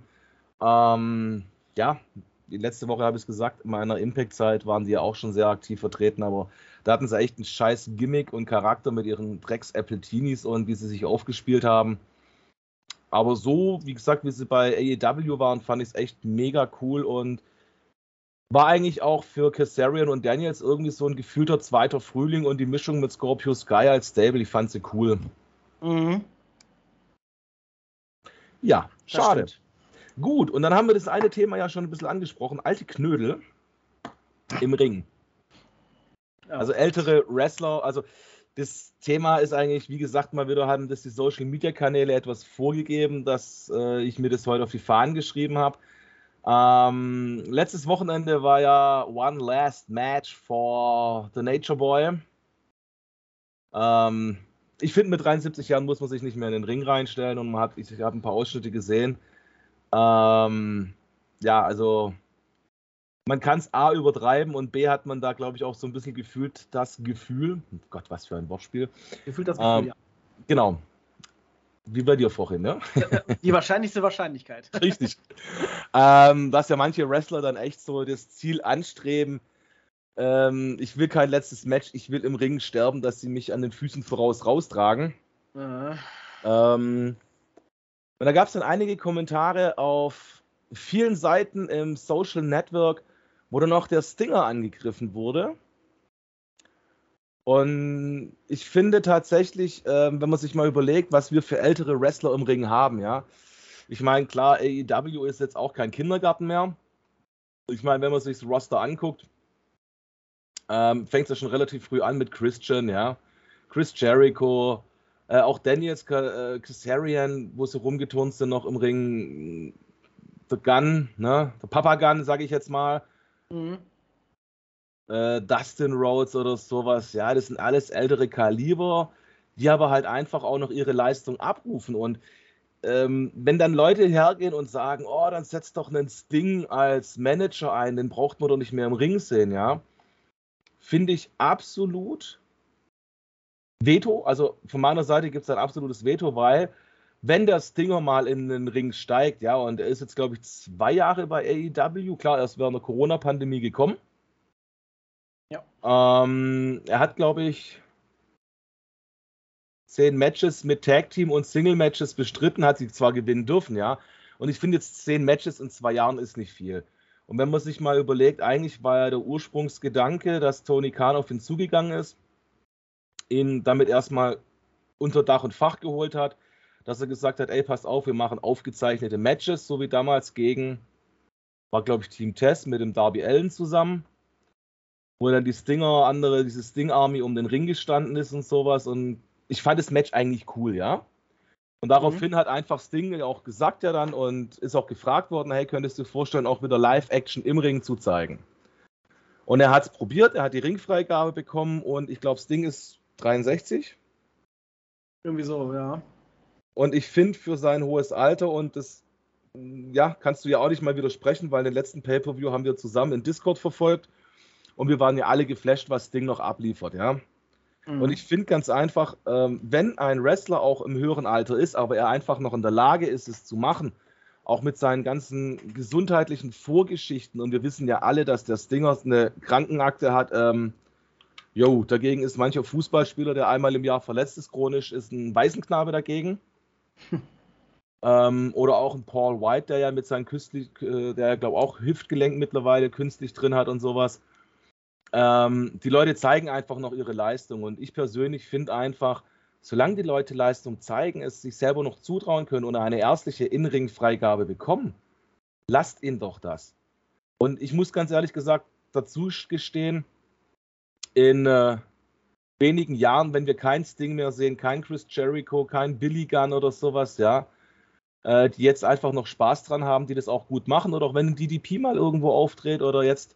ähm, ja, die letzte Woche habe ich es gesagt, in meiner Impact-Zeit waren die ja auch schon sehr aktiv vertreten, aber da hatten sie echt einen scheiß Gimmick und Charakter mit ihren Drecks-Apple-Teenies und wie sie sich aufgespielt haben. Aber so, wie gesagt, wie sie bei AEW waren, fand ich es echt mega cool und war eigentlich auch für Kassarian und Daniels irgendwie so ein gefühlter zweiter Frühling und die Mischung mit Scorpio Sky als Stable, ich fand sie cool. Mhm. Ja, schade. Gut, und dann haben wir das eine Thema ja schon ein bisschen angesprochen. Alte Knödel im Ring. Also ältere Wrestler, also das Thema ist eigentlich, wie gesagt, mal wieder haben das die Social Media Kanäle etwas vorgegeben, dass äh, ich mir das heute auf die Fahnen geschrieben habe. Ähm, letztes Wochenende war ja One Last Match for the Nature Boy. Ähm, ich finde, mit 73 Jahren muss man sich nicht mehr in den Ring reinstellen und man hat, ich, ich habe ein paar Ausschnitte gesehen. Ähm, ja, also man kann es A übertreiben und B hat man da, glaube ich, auch so ein bisschen gefühlt das Gefühl, oh Gott, was für ein Wortspiel. Gefühlt das Gefühl, ähm, ja. Genau. Wie bei dir vorhin, ne? Die wahrscheinlichste Wahrscheinlichkeit. Richtig. ähm, dass ja manche Wrestler dann echt so das Ziel anstreben, ähm, ich will kein letztes Match, ich will im Ring sterben, dass sie mich an den Füßen voraus raustragen. Mhm. Ähm, und da gab es dann einige Kommentare auf vielen Seiten im Social Network, wo dann auch der Stinger angegriffen wurde. Und ich finde tatsächlich, äh, wenn man sich mal überlegt, was wir für ältere Wrestler im Ring haben, ja. Ich meine, klar, AEW ist jetzt auch kein Kindergarten mehr. Ich meine, wenn man sich das Roster anguckt, ähm, fängt es ja schon relativ früh an mit Christian, ja. Chris Jericho, äh, auch Daniels äh, Kazarian, wo sie rumgeturnt sind noch im Ring. The Gun, ne? Der Papa Gun, sage ich jetzt mal. Mhm äh, Dustin Rhodes oder sowas. Ja, das sind alles ältere Kaliber, die aber halt einfach auch noch ihre Leistung abrufen. Und ähm, wenn dann Leute hergehen und sagen, oh, dann setzt doch einen Sting als Manager ein, den braucht man doch nicht mehr im Ring sehen, ja, finde ich absolut Veto. Also von meiner Seite gibt es ein absolutes Veto, weil wenn der Stinger mal in den Ring steigt, ja, und er ist jetzt, glaube ich, zwei Jahre bei AEW, klar, er ist während der Corona-Pandemie gekommen. Ja. Ähm, er hat, glaube ich, zehn Matches mit Tag Team und Single Matches bestritten, hat sie zwar gewinnen dürfen, ja. Und ich finde jetzt zehn Matches in zwei Jahren ist nicht viel. Und wenn man sich mal überlegt, eigentlich war ja der Ursprungsgedanke, dass Tony Khan auf ihn zugegangen ist, ihn damit erstmal unter Dach und Fach geholt hat, dass er gesagt hat, ey, passt auf, wir machen aufgezeichnete Matches, so wie damals gegen, war glaube ich Team Test mit dem Darby Allen zusammen, wo dann die Stinger, andere, diese Sting Army um den Ring gestanden ist und sowas und ich fand das Match eigentlich cool, ja. Und daraufhin mhm. hat einfach Sting auch gesagt ja dann und ist auch gefragt worden, hey, könntest du dir vorstellen, auch wieder Live-Action im Ring zu zeigen? Und er hat es probiert, er hat die Ringfreigabe bekommen und ich glaube, Sting ist 63. Irgendwie so, ja. Und ich finde für sein hohes Alter und das, ja, kannst du ja auch nicht mal widersprechen, weil den letzten Pay-Per-View haben wir zusammen in Discord verfolgt und wir waren ja alle geflasht, was Sting noch abliefert, ja. Mhm. Und ich finde ganz einfach, ähm, wenn ein Wrestler auch im höheren Alter ist, aber er einfach noch in der Lage ist, es zu machen, auch mit seinen ganzen gesundheitlichen Vorgeschichten, und wir wissen ja alle, dass der Stinger eine Krankenakte hat, ähm, jo, dagegen ist mancher Fußballspieler, der einmal im Jahr verletzt ist, chronisch, ist ein Waisenknabe dagegen. ähm, oder auch ein Paul White, der ja mit seinem künstlich, äh, der glaube auch Hüftgelenk mittlerweile künstlich drin hat und sowas. Ähm, die Leute zeigen einfach noch ihre Leistung und ich persönlich finde einfach, solange die Leute Leistung zeigen, es sich selber noch zutrauen können oder eine ärztliche In-Ring-Freigabe bekommen, lasst ihn doch das. Und ich muss ganz ehrlich gesagt dazu gestehen, in äh, wenigen Jahren, wenn wir kein Sting mehr sehen, kein Chris Jericho, kein Billy Gunn oder sowas, ja, äh, die jetzt einfach noch Spaß dran haben, die das auch gut machen, oder auch wenn ein DDP mal irgendwo auftritt oder jetzt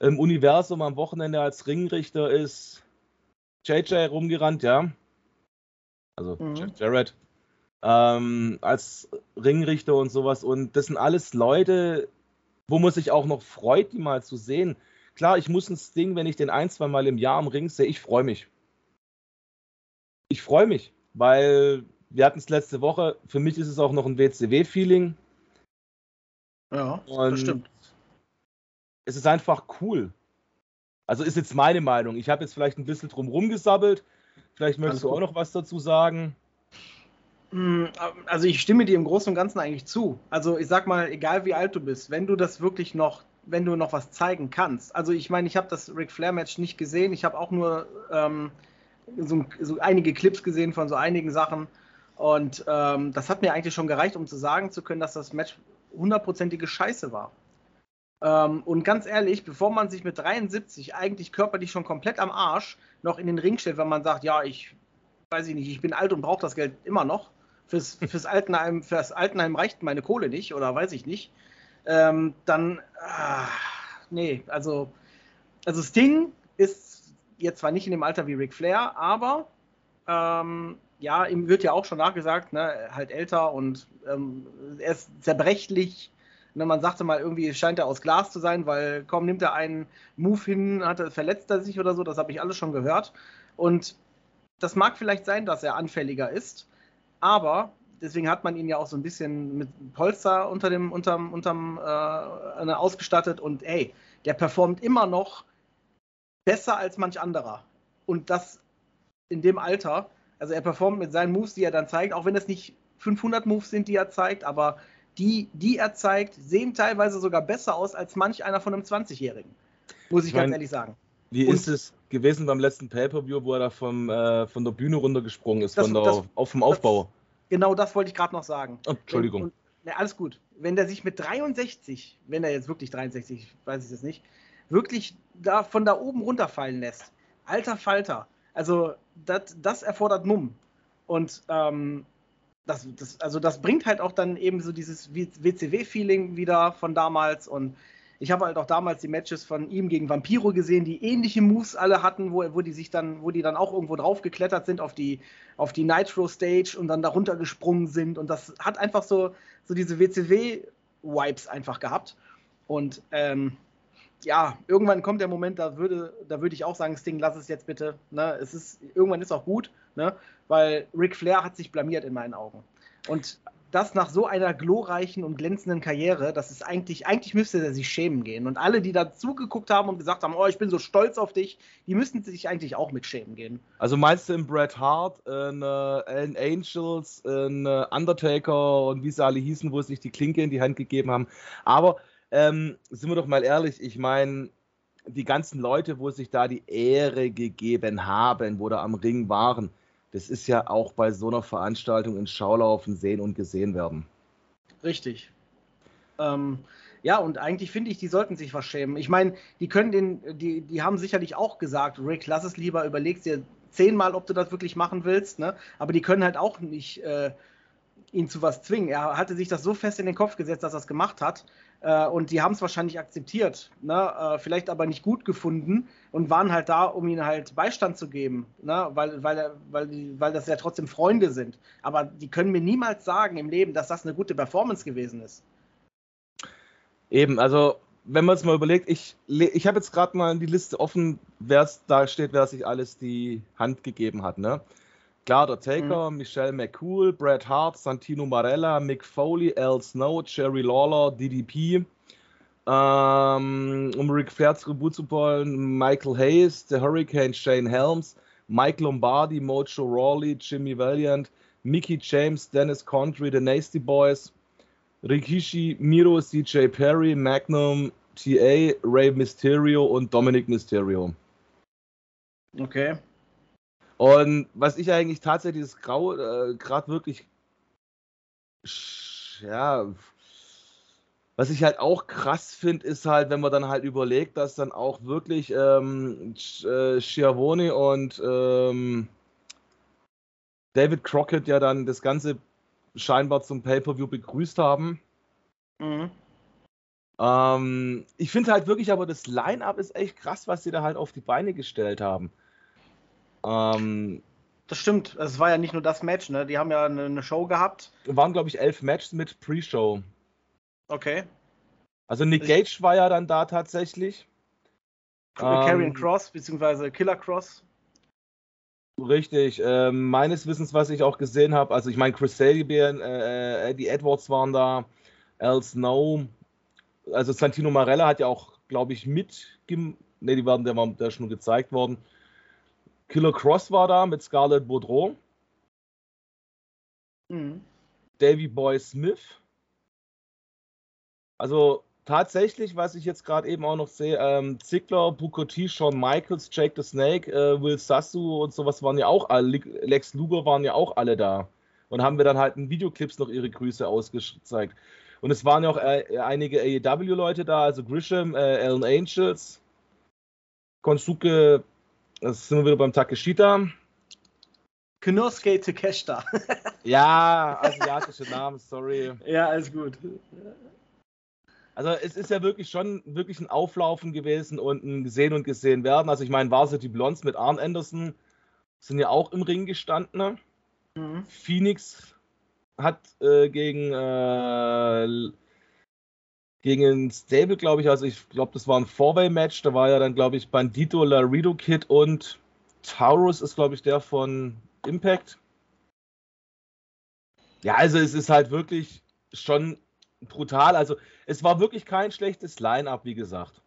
im Universum am Wochenende als Ringrichter ist JJ rumgerannt, ja. Also mhm. Jared. Ähm, als Ringrichter und sowas. Und das sind alles Leute, wo man sich auch noch freut, die mal zu sehen. Klar, ich muss ein Sting, wenn ich den ein, zwei Mal im Jahr am Ring sehe, ich freue mich. Ich freue mich, weil wir hatten es letzte Woche. Für mich ist es auch noch ein WCW-Feeling. Ja, und das stimmt es ist einfach cool. Also ist jetzt meine Meinung. Ich habe jetzt vielleicht ein bisschen drum rumgesabbelt. Vielleicht möchtest also, du auch noch was dazu sagen. Hm, also ich stimme dir im Großen und Ganzen eigentlich zu. Also ich sag mal, egal wie alt du bist, wenn du das wirklich noch, wenn du noch was zeigen kannst. Also ich meine, ich habe das Ric Flair Match nicht gesehen. Ich habe auch nur ähm, so, so, einige Clips gesehen von so einigen Sachen. Und ähm, das hat mir eigentlich schon gereicht, um zu sagen zu können, dass das Match hundertprozentige Scheiße war. Ähm, und ganz ehrlich, bevor man sich mit 73 eigentlich körperlich schon komplett am Arsch noch in den Ring stellt, wenn man sagt, ja, ich weiß ich nicht, ich bin alt und brauche das Geld immer noch. Fürs, fürs, Altenheim, fürs Altenheim reicht meine Kohle nicht oder weiß ich nicht. Ähm, dann, ah, nee, also, also Sting ist jetzt zwar nicht in dem Alter wie Ric Flair, aber ähm, ja, ihm wird ja auch schon nachgesagt, ne, halt älter und ähm, er ist zerbrechlich Ne, man sagte mal, irgendwie scheint er aus Glas zu sein, weil kaum nimmt er einen Move hin, hat er, verletzt er sich oder so, das habe ich alles schon gehört. Und das mag vielleicht sein, dass er anfälliger ist, aber deswegen hat man ihn ja auch so ein bisschen mit Polster unter dem, unterm, unterm äh, ausgestattet und ey, der performt immer noch besser als manch anderer. Und das in dem Alter. Also er performt mit seinen Moves, die er dann zeigt, auch wenn es nicht 500 Moves sind, die er zeigt, aber die, die er zeigt, sehen teilweise sogar besser aus als manch einer von einem 20-Jährigen. Muss ich, ich ganz ehrlich sagen. Wie und ist es gewesen beim letzten Pay-Per-View, wo er da vom, äh, von der Bühne runtergesprungen ist, das, von der, das, auf dem Aufbau? Genau das wollte ich gerade noch sagen. Oh, Entschuldigung. Und, na, alles gut. Wenn der sich mit 63, wenn er jetzt wirklich 63, weiß ich das nicht, wirklich da von da oben runterfallen lässt. Alter Falter. Also, dat, das erfordert Mumm. Und ähm, das, das, also das bringt halt auch dann eben so dieses WCW-Feeling wieder von damals und Ich habe halt auch damals die Matches von ihm gegen Vampiro gesehen, die ähnliche Moves alle hatten, wo, wo die sich dann, wo die dann auch irgendwo drauf geklettert sind auf die, auf die Nitro Stage und dann darunter gesprungen sind. Und das hat einfach so, so diese WCW-Vibes einfach gehabt. Und ähm, ja, irgendwann kommt der Moment, da würde, da würde ich auch sagen, Sting, lass es jetzt bitte. Ne? Es ist, irgendwann ist auch gut, ne? weil Ric Flair hat sich blamiert in meinen Augen. Und das nach so einer glorreichen und glänzenden Karriere, das ist eigentlich, eigentlich müsste er sich schämen gehen. Und alle, die da zugeguckt haben und gesagt haben, oh, ich bin so stolz auf dich, die müssten sich eigentlich auch mit schämen gehen. Also meinst du in Bret Hart, in, äh, in Angels, in äh, Undertaker und wie sie alle hießen, wo sie sich die Klinke in die Hand gegeben haben. Aber ähm, sind wir doch mal ehrlich, ich meine, die ganzen Leute, wo sich da die Ehre gegeben haben, wo da am Ring waren, das ist ja auch bei so einer Veranstaltung in Schaulaufen sehen und gesehen werden. Richtig. Ähm, ja, und eigentlich finde ich, die sollten sich was schämen. Ich meine, die können den, die, die haben sicherlich auch gesagt, Rick, lass es lieber, überlegst dir zehnmal, ob du das wirklich machen willst, ne? Aber die können halt auch nicht äh, ihn zu was zwingen. Er hatte sich das so fest in den Kopf gesetzt, dass er es gemacht hat. Äh, und die haben es wahrscheinlich akzeptiert, ne? Äh, vielleicht aber nicht gut gefunden und waren halt da, um ihnen halt Beistand zu geben, ne? weil, weil, weil, weil das ja trotzdem Freunde sind. Aber die können mir niemals sagen im Leben, dass das eine gute Performance gewesen ist. Eben, also wenn man es mal überlegt, ich, ich habe jetzt gerade mal die Liste offen, wer da steht, wer sich alles die Hand gegeben hat. Ne? Klar, der Taker, mhm. Michelle McCool, Bret Hart, Santino Marella, Mick Foley, Al Snow, Jerry Lawler, DDP. Ähm, um Ric Flair Tribut zu wollen, Michael Hayes, The Hurricane, Shane Helms, Mike Lombardi, Mojo Rawley, Jimmy Valiant, Mickey James, Dennis Contry, The Nasty Boys, Rikishi, Miro, CJ Perry, Magnum, TA, Ray Mysterio und Dominic Mysterio. Okay. Und was ich eigentlich tatsächlich das Grau äh, gerade wirklich, ja, was ich halt auch krass finde, ist halt, wenn man dann halt überlegt, dass dann auch wirklich ähm, äh, Schiavone und ähm, David Crockett ja dann das Ganze scheinbar zum Pay-Per-View begrüßt haben. Mhm. Ähm, ich finde halt wirklich, aber das Line-Up ist echt krass, was sie da halt auf die Beine gestellt haben. Ähm, das stimmt. Es war ja nicht nur das Match, ne? Die haben ja eine, eine Show gehabt. Waren, glaube ich, elf Matches mit Pre-Show. Okay. Also Nick Gage war ja dann da tatsächlich. Karrion ähm, Cross, beziehungsweise Killer Cross. Richtig. Äh, meines Wissens, was ich auch gesehen habe, also ich meine, Chris Sabian, äh, äh, Eddie Edwards waren da, Al Snow, also Santino Marella hat ja auch, glaube ich, mit, ne, die waren, der war da schon gezeigt worden. Killer Cross war da mit Scarlett Baudreau. Mhm. Davy Boy Smith. Also tatsächlich, was ich jetzt gerade eben auch noch sehe, ähm, Ziggler, Booker T, Shawn Michaels, Jake the Snake, äh, Will Sassu und sowas waren ja auch alle, Lex Luger waren ja auch alle da. Und haben wir dann halt in Videoclips noch ihre Grüße ausgezeigt. Und es waren ja auch äh, einige AEW-Leute da, also Grisham, äh, Alan Angels, Konsuke das sind wir wieder beim Takeshita. Konosuke Takeshita. ja, asiatische Namen, sorry. Ja, alles gut. Also es ist ja wirklich schon wirklich ein Auflaufen gewesen und ein gesehen und gesehen werden. Also ich meine, Varsity Blondes mit Arn Anderson sind ja auch im Ring gestanden. Mhm. Phoenix hat äh, gegen äh, gegen ein Stable, glaube ich. Also ich glaube, das war ein Four-Way-Match. Da war ja dann, glaube ich, Bandito, Laredo Kid und Taurus ist, glaube ich, der von Impact. Ja, also es ist halt wirklich schon brutal. Also es war wirklich kein schlechtes Line-Up, wie gesagt.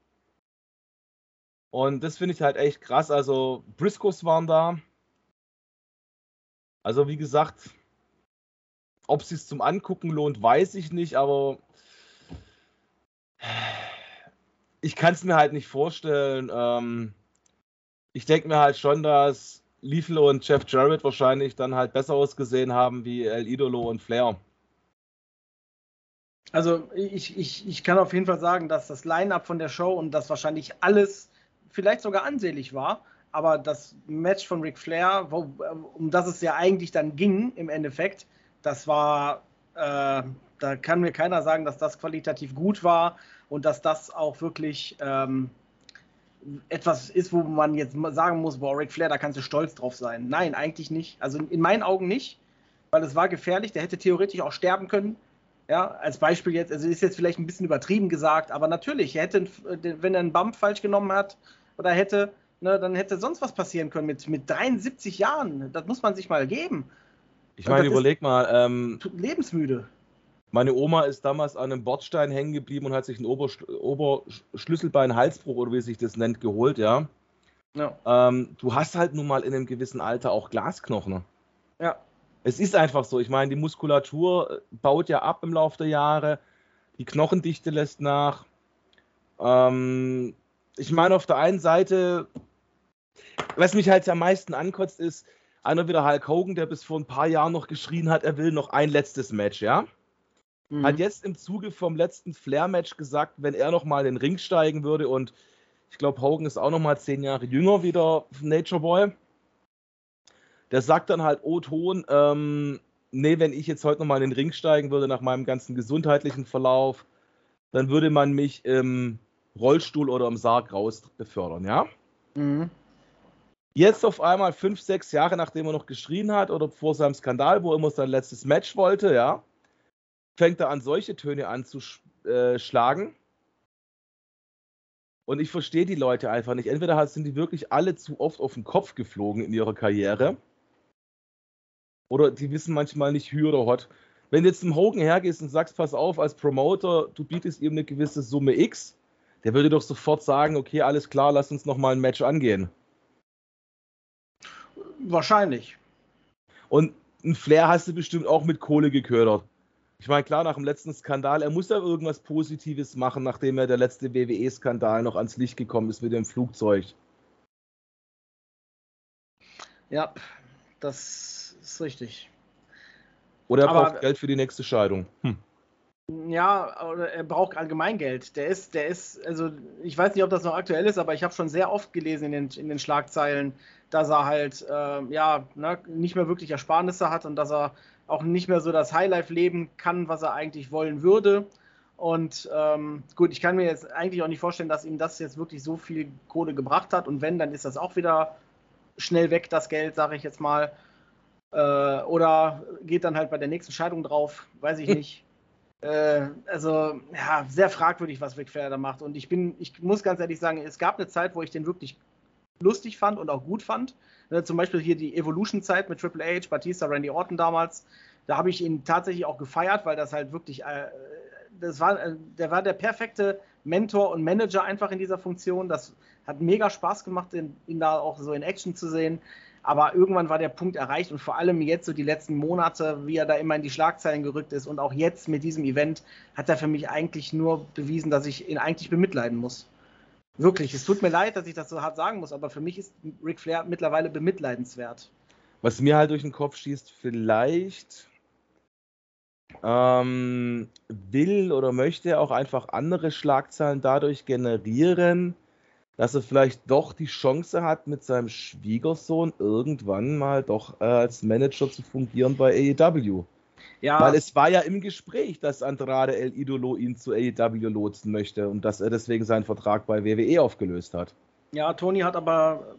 Und das finde ich halt echt krass. Also Briscoes waren da. Also wie gesagt, ob es sich zum Angucken lohnt, weiß ich nicht, aber ich kann es mir halt nicht vorstellen. Ähm, ich denke mir halt schon, dass Liefle und Jeff Jarrett wahrscheinlich dann halt besser ausgesehen haben wie El Idolo und Flair. Also ich, ich, ich kann auf jeden Fall sagen, dass das Line-up von der Show und das wahrscheinlich alles vielleicht sogar ansehlich war, aber das Match von Ric Flair, wo, um das es ja eigentlich dann ging im Endeffekt, das war, äh, da kann mir keiner sagen, dass das qualitativ gut war und dass das auch wirklich ähm, etwas ist, wo man jetzt sagen muss, boah, Ric Flair, da kannst du stolz drauf sein. Nein, eigentlich nicht. Also in meinen Augen nicht, weil es war gefährlich. Der hätte theoretisch auch sterben können. Ja, als Beispiel jetzt, also ist jetzt vielleicht ein bisschen übertrieben gesagt, aber natürlich, er hätte, wenn er einen Bump falsch genommen hat oder hätte, ne, dann hätte sonst was passieren können mit, mit 73 Jahren. Das muss man sich mal geben. Ich meine, überleg mal. Ähm, lebensmüde. Meine Oma ist damals an einem Bordstein hängen geblieben und hat sich einen Oberschlüsselbein-Halsbruch oder wie sich das nennt, geholt, ja. ja. Ähm, du hast halt nun mal in einem gewissen Alter auch Glasknochen. Ja. Es ist einfach so. Ich meine, die Muskulatur baut ja ab im Laufe der Jahre, die Knochendichte lässt nach. Ähm, ich meine, auf der einen Seite, was mich halt am meisten ankotzt, ist einer wieder Hulk Hogan, der bis vor ein paar Jahren noch geschrien hat, er will noch ein letztes Match, ja? Mhm. Hat jetzt im Zuge vom letzten Flair-Match gesagt, wenn er noch mal in den Ring steigen würde und ich glaube, Hogan ist auch noch mal zehn Jahre jünger wieder Nature Boy der sagt dann halt, oh Ton, ähm, nee, wenn ich jetzt heute nochmal in den Ring steigen würde nach meinem ganzen gesundheitlichen Verlauf, dann würde man mich im Rollstuhl oder im Sarg raus befördern, ja? Mhm. Jetzt auf einmal fünf, sechs Jahre, nachdem er noch geschrien hat oder vor seinem Skandal, wo er immer sein letztes Match wollte, ja, fängt er an, solche Töne anzuschlagen. Äh, Und ich verstehe die Leute einfach nicht. Entweder sind die wirklich alle zu oft auf den Kopf geflogen in ihrer Karriere oder die wissen manchmal nicht Hü oder Hot. Wenn du jetzt zum Hogan hergehst und sagst, pass auf, als Promoter, du bietest ihm eine gewisse Summe X, der würde doch sofort sagen, okay, alles klar, lass uns nochmal ein Match angehen. Wahrscheinlich. Und ein Flair hast du bestimmt auch mit Kohle geködert. Ich meine, klar, nach dem letzten Skandal, er muss ja irgendwas Positives machen, nachdem er der letzte WWE-Skandal noch ans Licht gekommen ist mit dem Flugzeug. Ja, das ist richtig. Oder er Aber, braucht Geld für die nächste Scheidung. Hm. Ja, oder er braucht allgemein Geld. Der ist, der ist, also ich weiß nicht, ob das noch aktuell ist, aber ich habe schon sehr oft gelesen in den, in den Schlagzeilen, dass er halt äh, ja ne, nicht mehr wirklich Ersparnisse hat und dass er auch nicht mehr so das Highlife leben kann, was er eigentlich wollen würde. Und ähm, gut, ich kann mir jetzt eigentlich auch nicht vorstellen, dass ihm das jetzt wirklich so viel Kohle gebracht hat. Und wenn, dann ist das auch wieder schnell weg, das Geld, sage ich jetzt mal. Äh, oder geht dann halt bei der nächsten Scheidung drauf, weiß ich nicht. äh, also, ja, sehr fragwürdig, was Ric Flair da macht. Und ich bin, ich muss ganz ehrlich sagen, es gab eine Zeit, wo ich den wirklich lustig fand und auch gut fand. Ne, zum Beispiel hier die Evolution-Zeit mit Triple H, Batista, Randy Orton damals. Da habe ich ihn tatsächlich auch gefeiert, weil das halt wirklich, äh, das war, äh, der war der perfekte Mentor und Manager einfach in dieser Funktion. Das hat mega Spaß gemacht, ihn, ihn da auch so in Action zu sehen. Aber irgendwann war der Punkt erreicht und vor allem jetzt so die letzten Monate, wie er da immer in die Schlagzeilen gerückt ist und auch jetzt mit diesem Event hat er für mich eigentlich nur bewiesen, dass ich ihn eigentlich bemitleiden muss. Wirklich, es tut mir leid, dass ich das so hart sagen muss, aber für mich ist Ric Flair mittlerweile bemitleidenswert. Was mir halt durch den Kopf schießt, vielleicht ähm, will oder möchte auch einfach andere Schlagzeilen dadurch generieren, dass er vielleicht doch die Chance hat, mit seinem Schwiegersohn irgendwann mal doch äh, als Manager zu fungieren bei AEW. Ja. Weil es war ja im Gespräch, dass Andrade El Idolo ihn zu AEW lotsen möchte und dass er deswegen seinen Vertrag bei WWE aufgelöst hat. Ja, Tony hat aber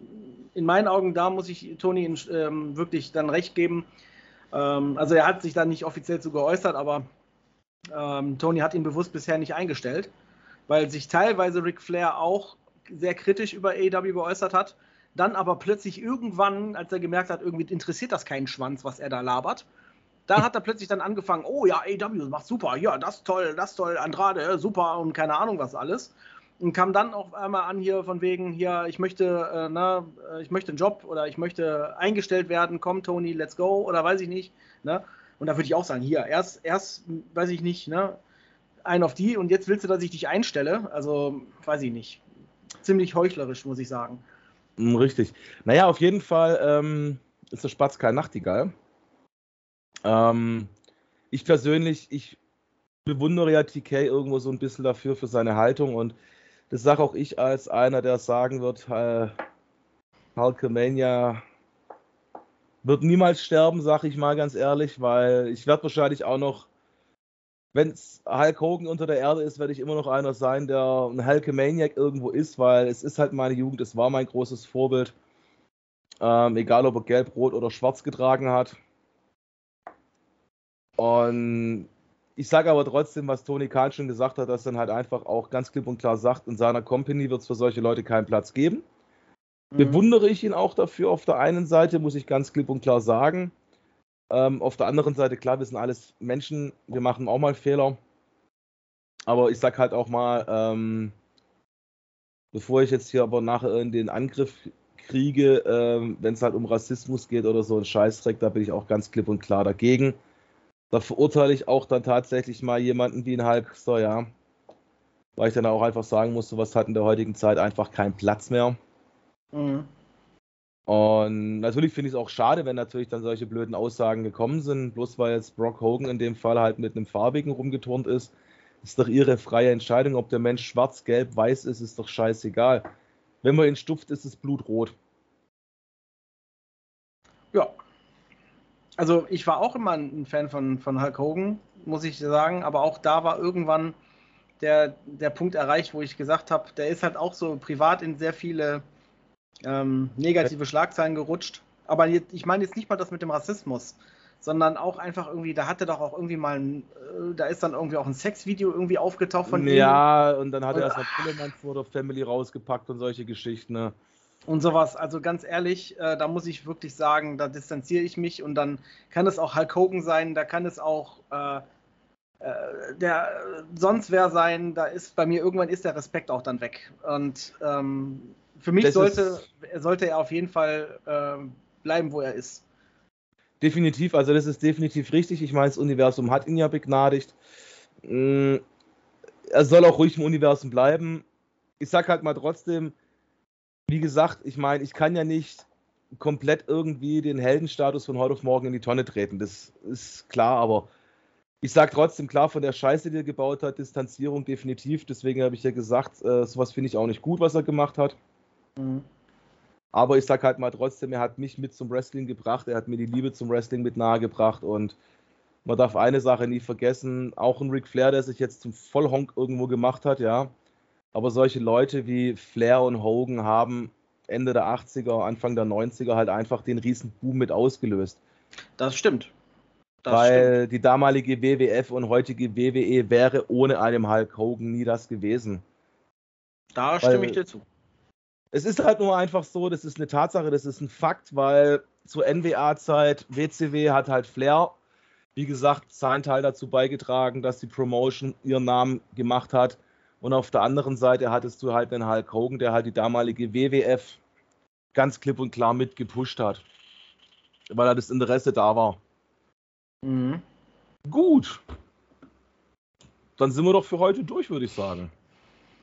in meinen Augen, da muss ich Tony ähm, wirklich dann recht geben. Ähm, also er hat sich da nicht offiziell zu geäußert, aber ähm, Tony hat ihn bewusst bisher nicht eingestellt, weil sich teilweise Ric Flair auch sehr kritisch über AEW geäußert hat. Dann aber plötzlich irgendwann, als er gemerkt hat, irgendwie interessiert das keinen Schwanz, was er da labert, da hat er plötzlich dann angefangen, oh ja, AEW macht super, ja, das toll, das toll, Andrade, super und keine Ahnung was alles. Und kam dann auf einmal an hier von wegen, hier, ich möchte, äh, na, äh, ich möchte einen Job oder ich möchte eingestellt werden, komm Tony, let's go oder weiß ich nicht. Ne? Und da würde ich auch sagen, hier, erst, erst, weiß ich nicht, ne, ein auf die und jetzt willst du, dass ich dich einstelle. Also, weiß ich nicht ziemlich heuchlerisch, muss ich sagen. Hm, richtig. Naja, auf jeden Fall ähm, ist der Spatz kein Nachtigall. Ähm, ich persönlich, ich bewundere ja TK irgendwo so ein bisschen dafür, für seine Haltung und das sage auch ich als einer, der sagen wird, äh, Hulkamania wird niemals sterben, sage ich mal ganz ehrlich, weil ich werde wahrscheinlich auch noch wenn es Hulk Hogan unter der Erde ist, werde ich immer noch einer sein, der ein Hulkamaniac irgendwo ist, weil es ist halt meine Jugend, es war mein großes Vorbild. Ähm, egal, ob er gelb, rot oder schwarz getragen hat. Und ich sage aber trotzdem, was Tony Khan schon gesagt hat, dass dann halt einfach auch ganz klipp und klar sagt, in seiner Company wird es für solche Leute keinen Platz geben. Mhm. Bewundere ich ihn auch dafür auf der einen Seite, muss ich ganz klipp und klar sagen. Ähm, auf der anderen Seite, klar, wir sind alles Menschen, wir machen auch mal Fehler. Aber ich sag halt auch mal, ähm, bevor ich jetzt hier aber nachher in den Angriff kriege, ähm, wenn es halt um Rassismus geht oder so ein Scheißdreck, da bin ich auch ganz klipp und klar dagegen. Da verurteile ich auch dann tatsächlich mal jemanden wie ein Hulkster, ja. Weil ich dann auch einfach sagen muss, sowas hat in der heutigen Zeit einfach keinen Platz mehr. Mhm. Und natürlich finde ich es auch schade, wenn natürlich dann solche blöden Aussagen gekommen sind, bloß weil jetzt Brock Hogan in dem Fall halt mit einem farbigen rumgeturnt ist. Ist doch ihre freie Entscheidung, ob der Mensch schwarz, gelb, weiß ist, ist doch scheißegal. Wenn man ihn stupft, ist es blutrot. Ja. Also ich war auch immer ein Fan von, von Hulk Hogan, muss ich sagen, aber auch da war irgendwann der, der Punkt erreicht, wo ich gesagt habe, der ist halt auch so privat in sehr viele ähm, negative Schlagzeilen gerutscht. Aber jetzt, ich meine jetzt nicht mal das mit dem Rassismus, sondern auch einfach irgendwie, da hatte doch auch irgendwie mal ein, äh, da ist dann irgendwie auch ein Sexvideo irgendwie aufgetaucht von ja, ihm. Ja, und dann hat und, er erstmal Pillemann vor der Family rausgepackt und solche Geschichten. Ne? Und sowas, also ganz ehrlich, äh, da muss ich wirklich sagen, da distanziere ich mich und dann kann es auch Hulk Hogan sein, da kann es auch äh, äh, der sonst wer sein, da ist bei mir irgendwann ist der Respekt auch dann weg. Und ähm, für mich sollte, sollte er auf jeden Fall äh, bleiben, wo er ist. Definitiv, also das ist definitiv richtig. Ich meine, das Universum hat ihn ja begnadigt. Mm, er soll auch ruhig im Universum bleiben. Ich sag halt mal trotzdem, wie gesagt, ich meine, ich kann ja nicht komplett irgendwie den Heldenstatus von heute auf morgen in die Tonne treten. Das ist klar, aber ich sag trotzdem klar, von der Scheiße, die er gebaut hat, Distanzierung definitiv. Deswegen habe ich ja gesagt, äh, sowas finde ich auch nicht gut, was er gemacht hat. Mhm. Aber ich sag halt mal trotzdem, er hat mich mit zum Wrestling gebracht, er hat mir die Liebe zum Wrestling mit nahegebracht und man darf eine Sache nie vergessen, auch ein Ric Flair, der sich jetzt zum Vollhonk irgendwo gemacht hat, ja. Aber solche Leute wie Flair und Hogan haben Ende der 80er, Anfang der 90er halt einfach den riesen Boom mit ausgelöst. Das stimmt. Das Weil stimmt. die damalige WWF und heutige WWE wäre ohne einen Hulk Hogan nie das gewesen. Da Weil, stimme ich dir zu. Es ist halt nur einfach so, das ist eine Tatsache, das ist ein Fakt, weil zur NWA-Zeit, WCW hat halt Flair, wie gesagt, seinen Teil dazu beigetragen, dass die Promotion ihren Namen gemacht hat. Und auf der anderen Seite hattest du halt den Hulk Hogan, der halt die damalige WWF ganz klipp und klar mit gepusht hat. Weil da das Interesse da war. Mhm. Gut. Dann sind wir doch für heute durch, würde ich sagen.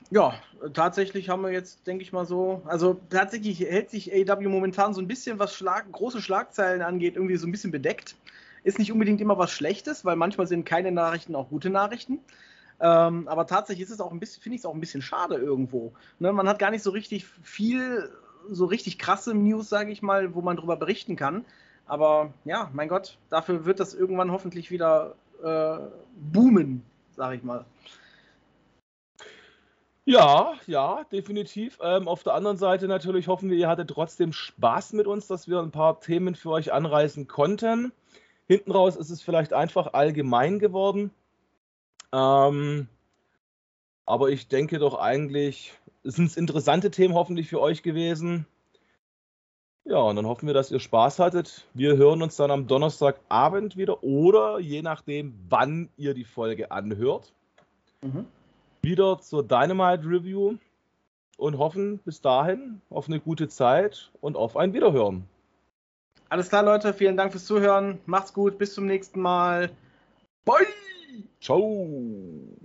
Ja, tatsächlich haben wir jetzt, denke ich mal so, also tatsächlich hält sich AW momentan so ein bisschen, was Schlag, große Schlagzeilen angeht, irgendwie so ein bisschen bedeckt. Ist nicht unbedingt immer was Schlechtes, weil manchmal sind keine Nachrichten auch gute Nachrichten. Ähm, aber tatsächlich ist es auch ein bisschen, finde ich es auch ein bisschen schade irgendwo. Ne, man hat gar nicht so richtig viel, so richtig krasse News, sage ich mal, wo man drüber berichten kann. Aber ja, mein Gott, dafür wird das irgendwann hoffentlich wieder äh, boomen, sage ich mal. Ja, ja, definitiv. Ähm, auf der anderen Seite natürlich hoffen wir, ihr hattet trotzdem Spaß mit uns, dass wir ein paar Themen für euch anreißen konnten. Hinten raus ist es vielleicht einfach allgemein geworden. Ähm, aber ich denke doch eigentlich, es sind interessante Themen hoffentlich für euch gewesen. Ja, und dann hoffen wir, dass ihr Spaß hattet. Wir hören uns dann am Donnerstagabend wieder oder je nachdem, wann ihr die Folge anhört. Mhm wieder zur Dynamite Review und hoffen bis dahin auf eine gute Zeit und auf ein Wiederhören. Alles klar, Leute. Vielen Dank fürs Zuhören. Macht's gut. Bis zum nächsten Mal. 拜早走。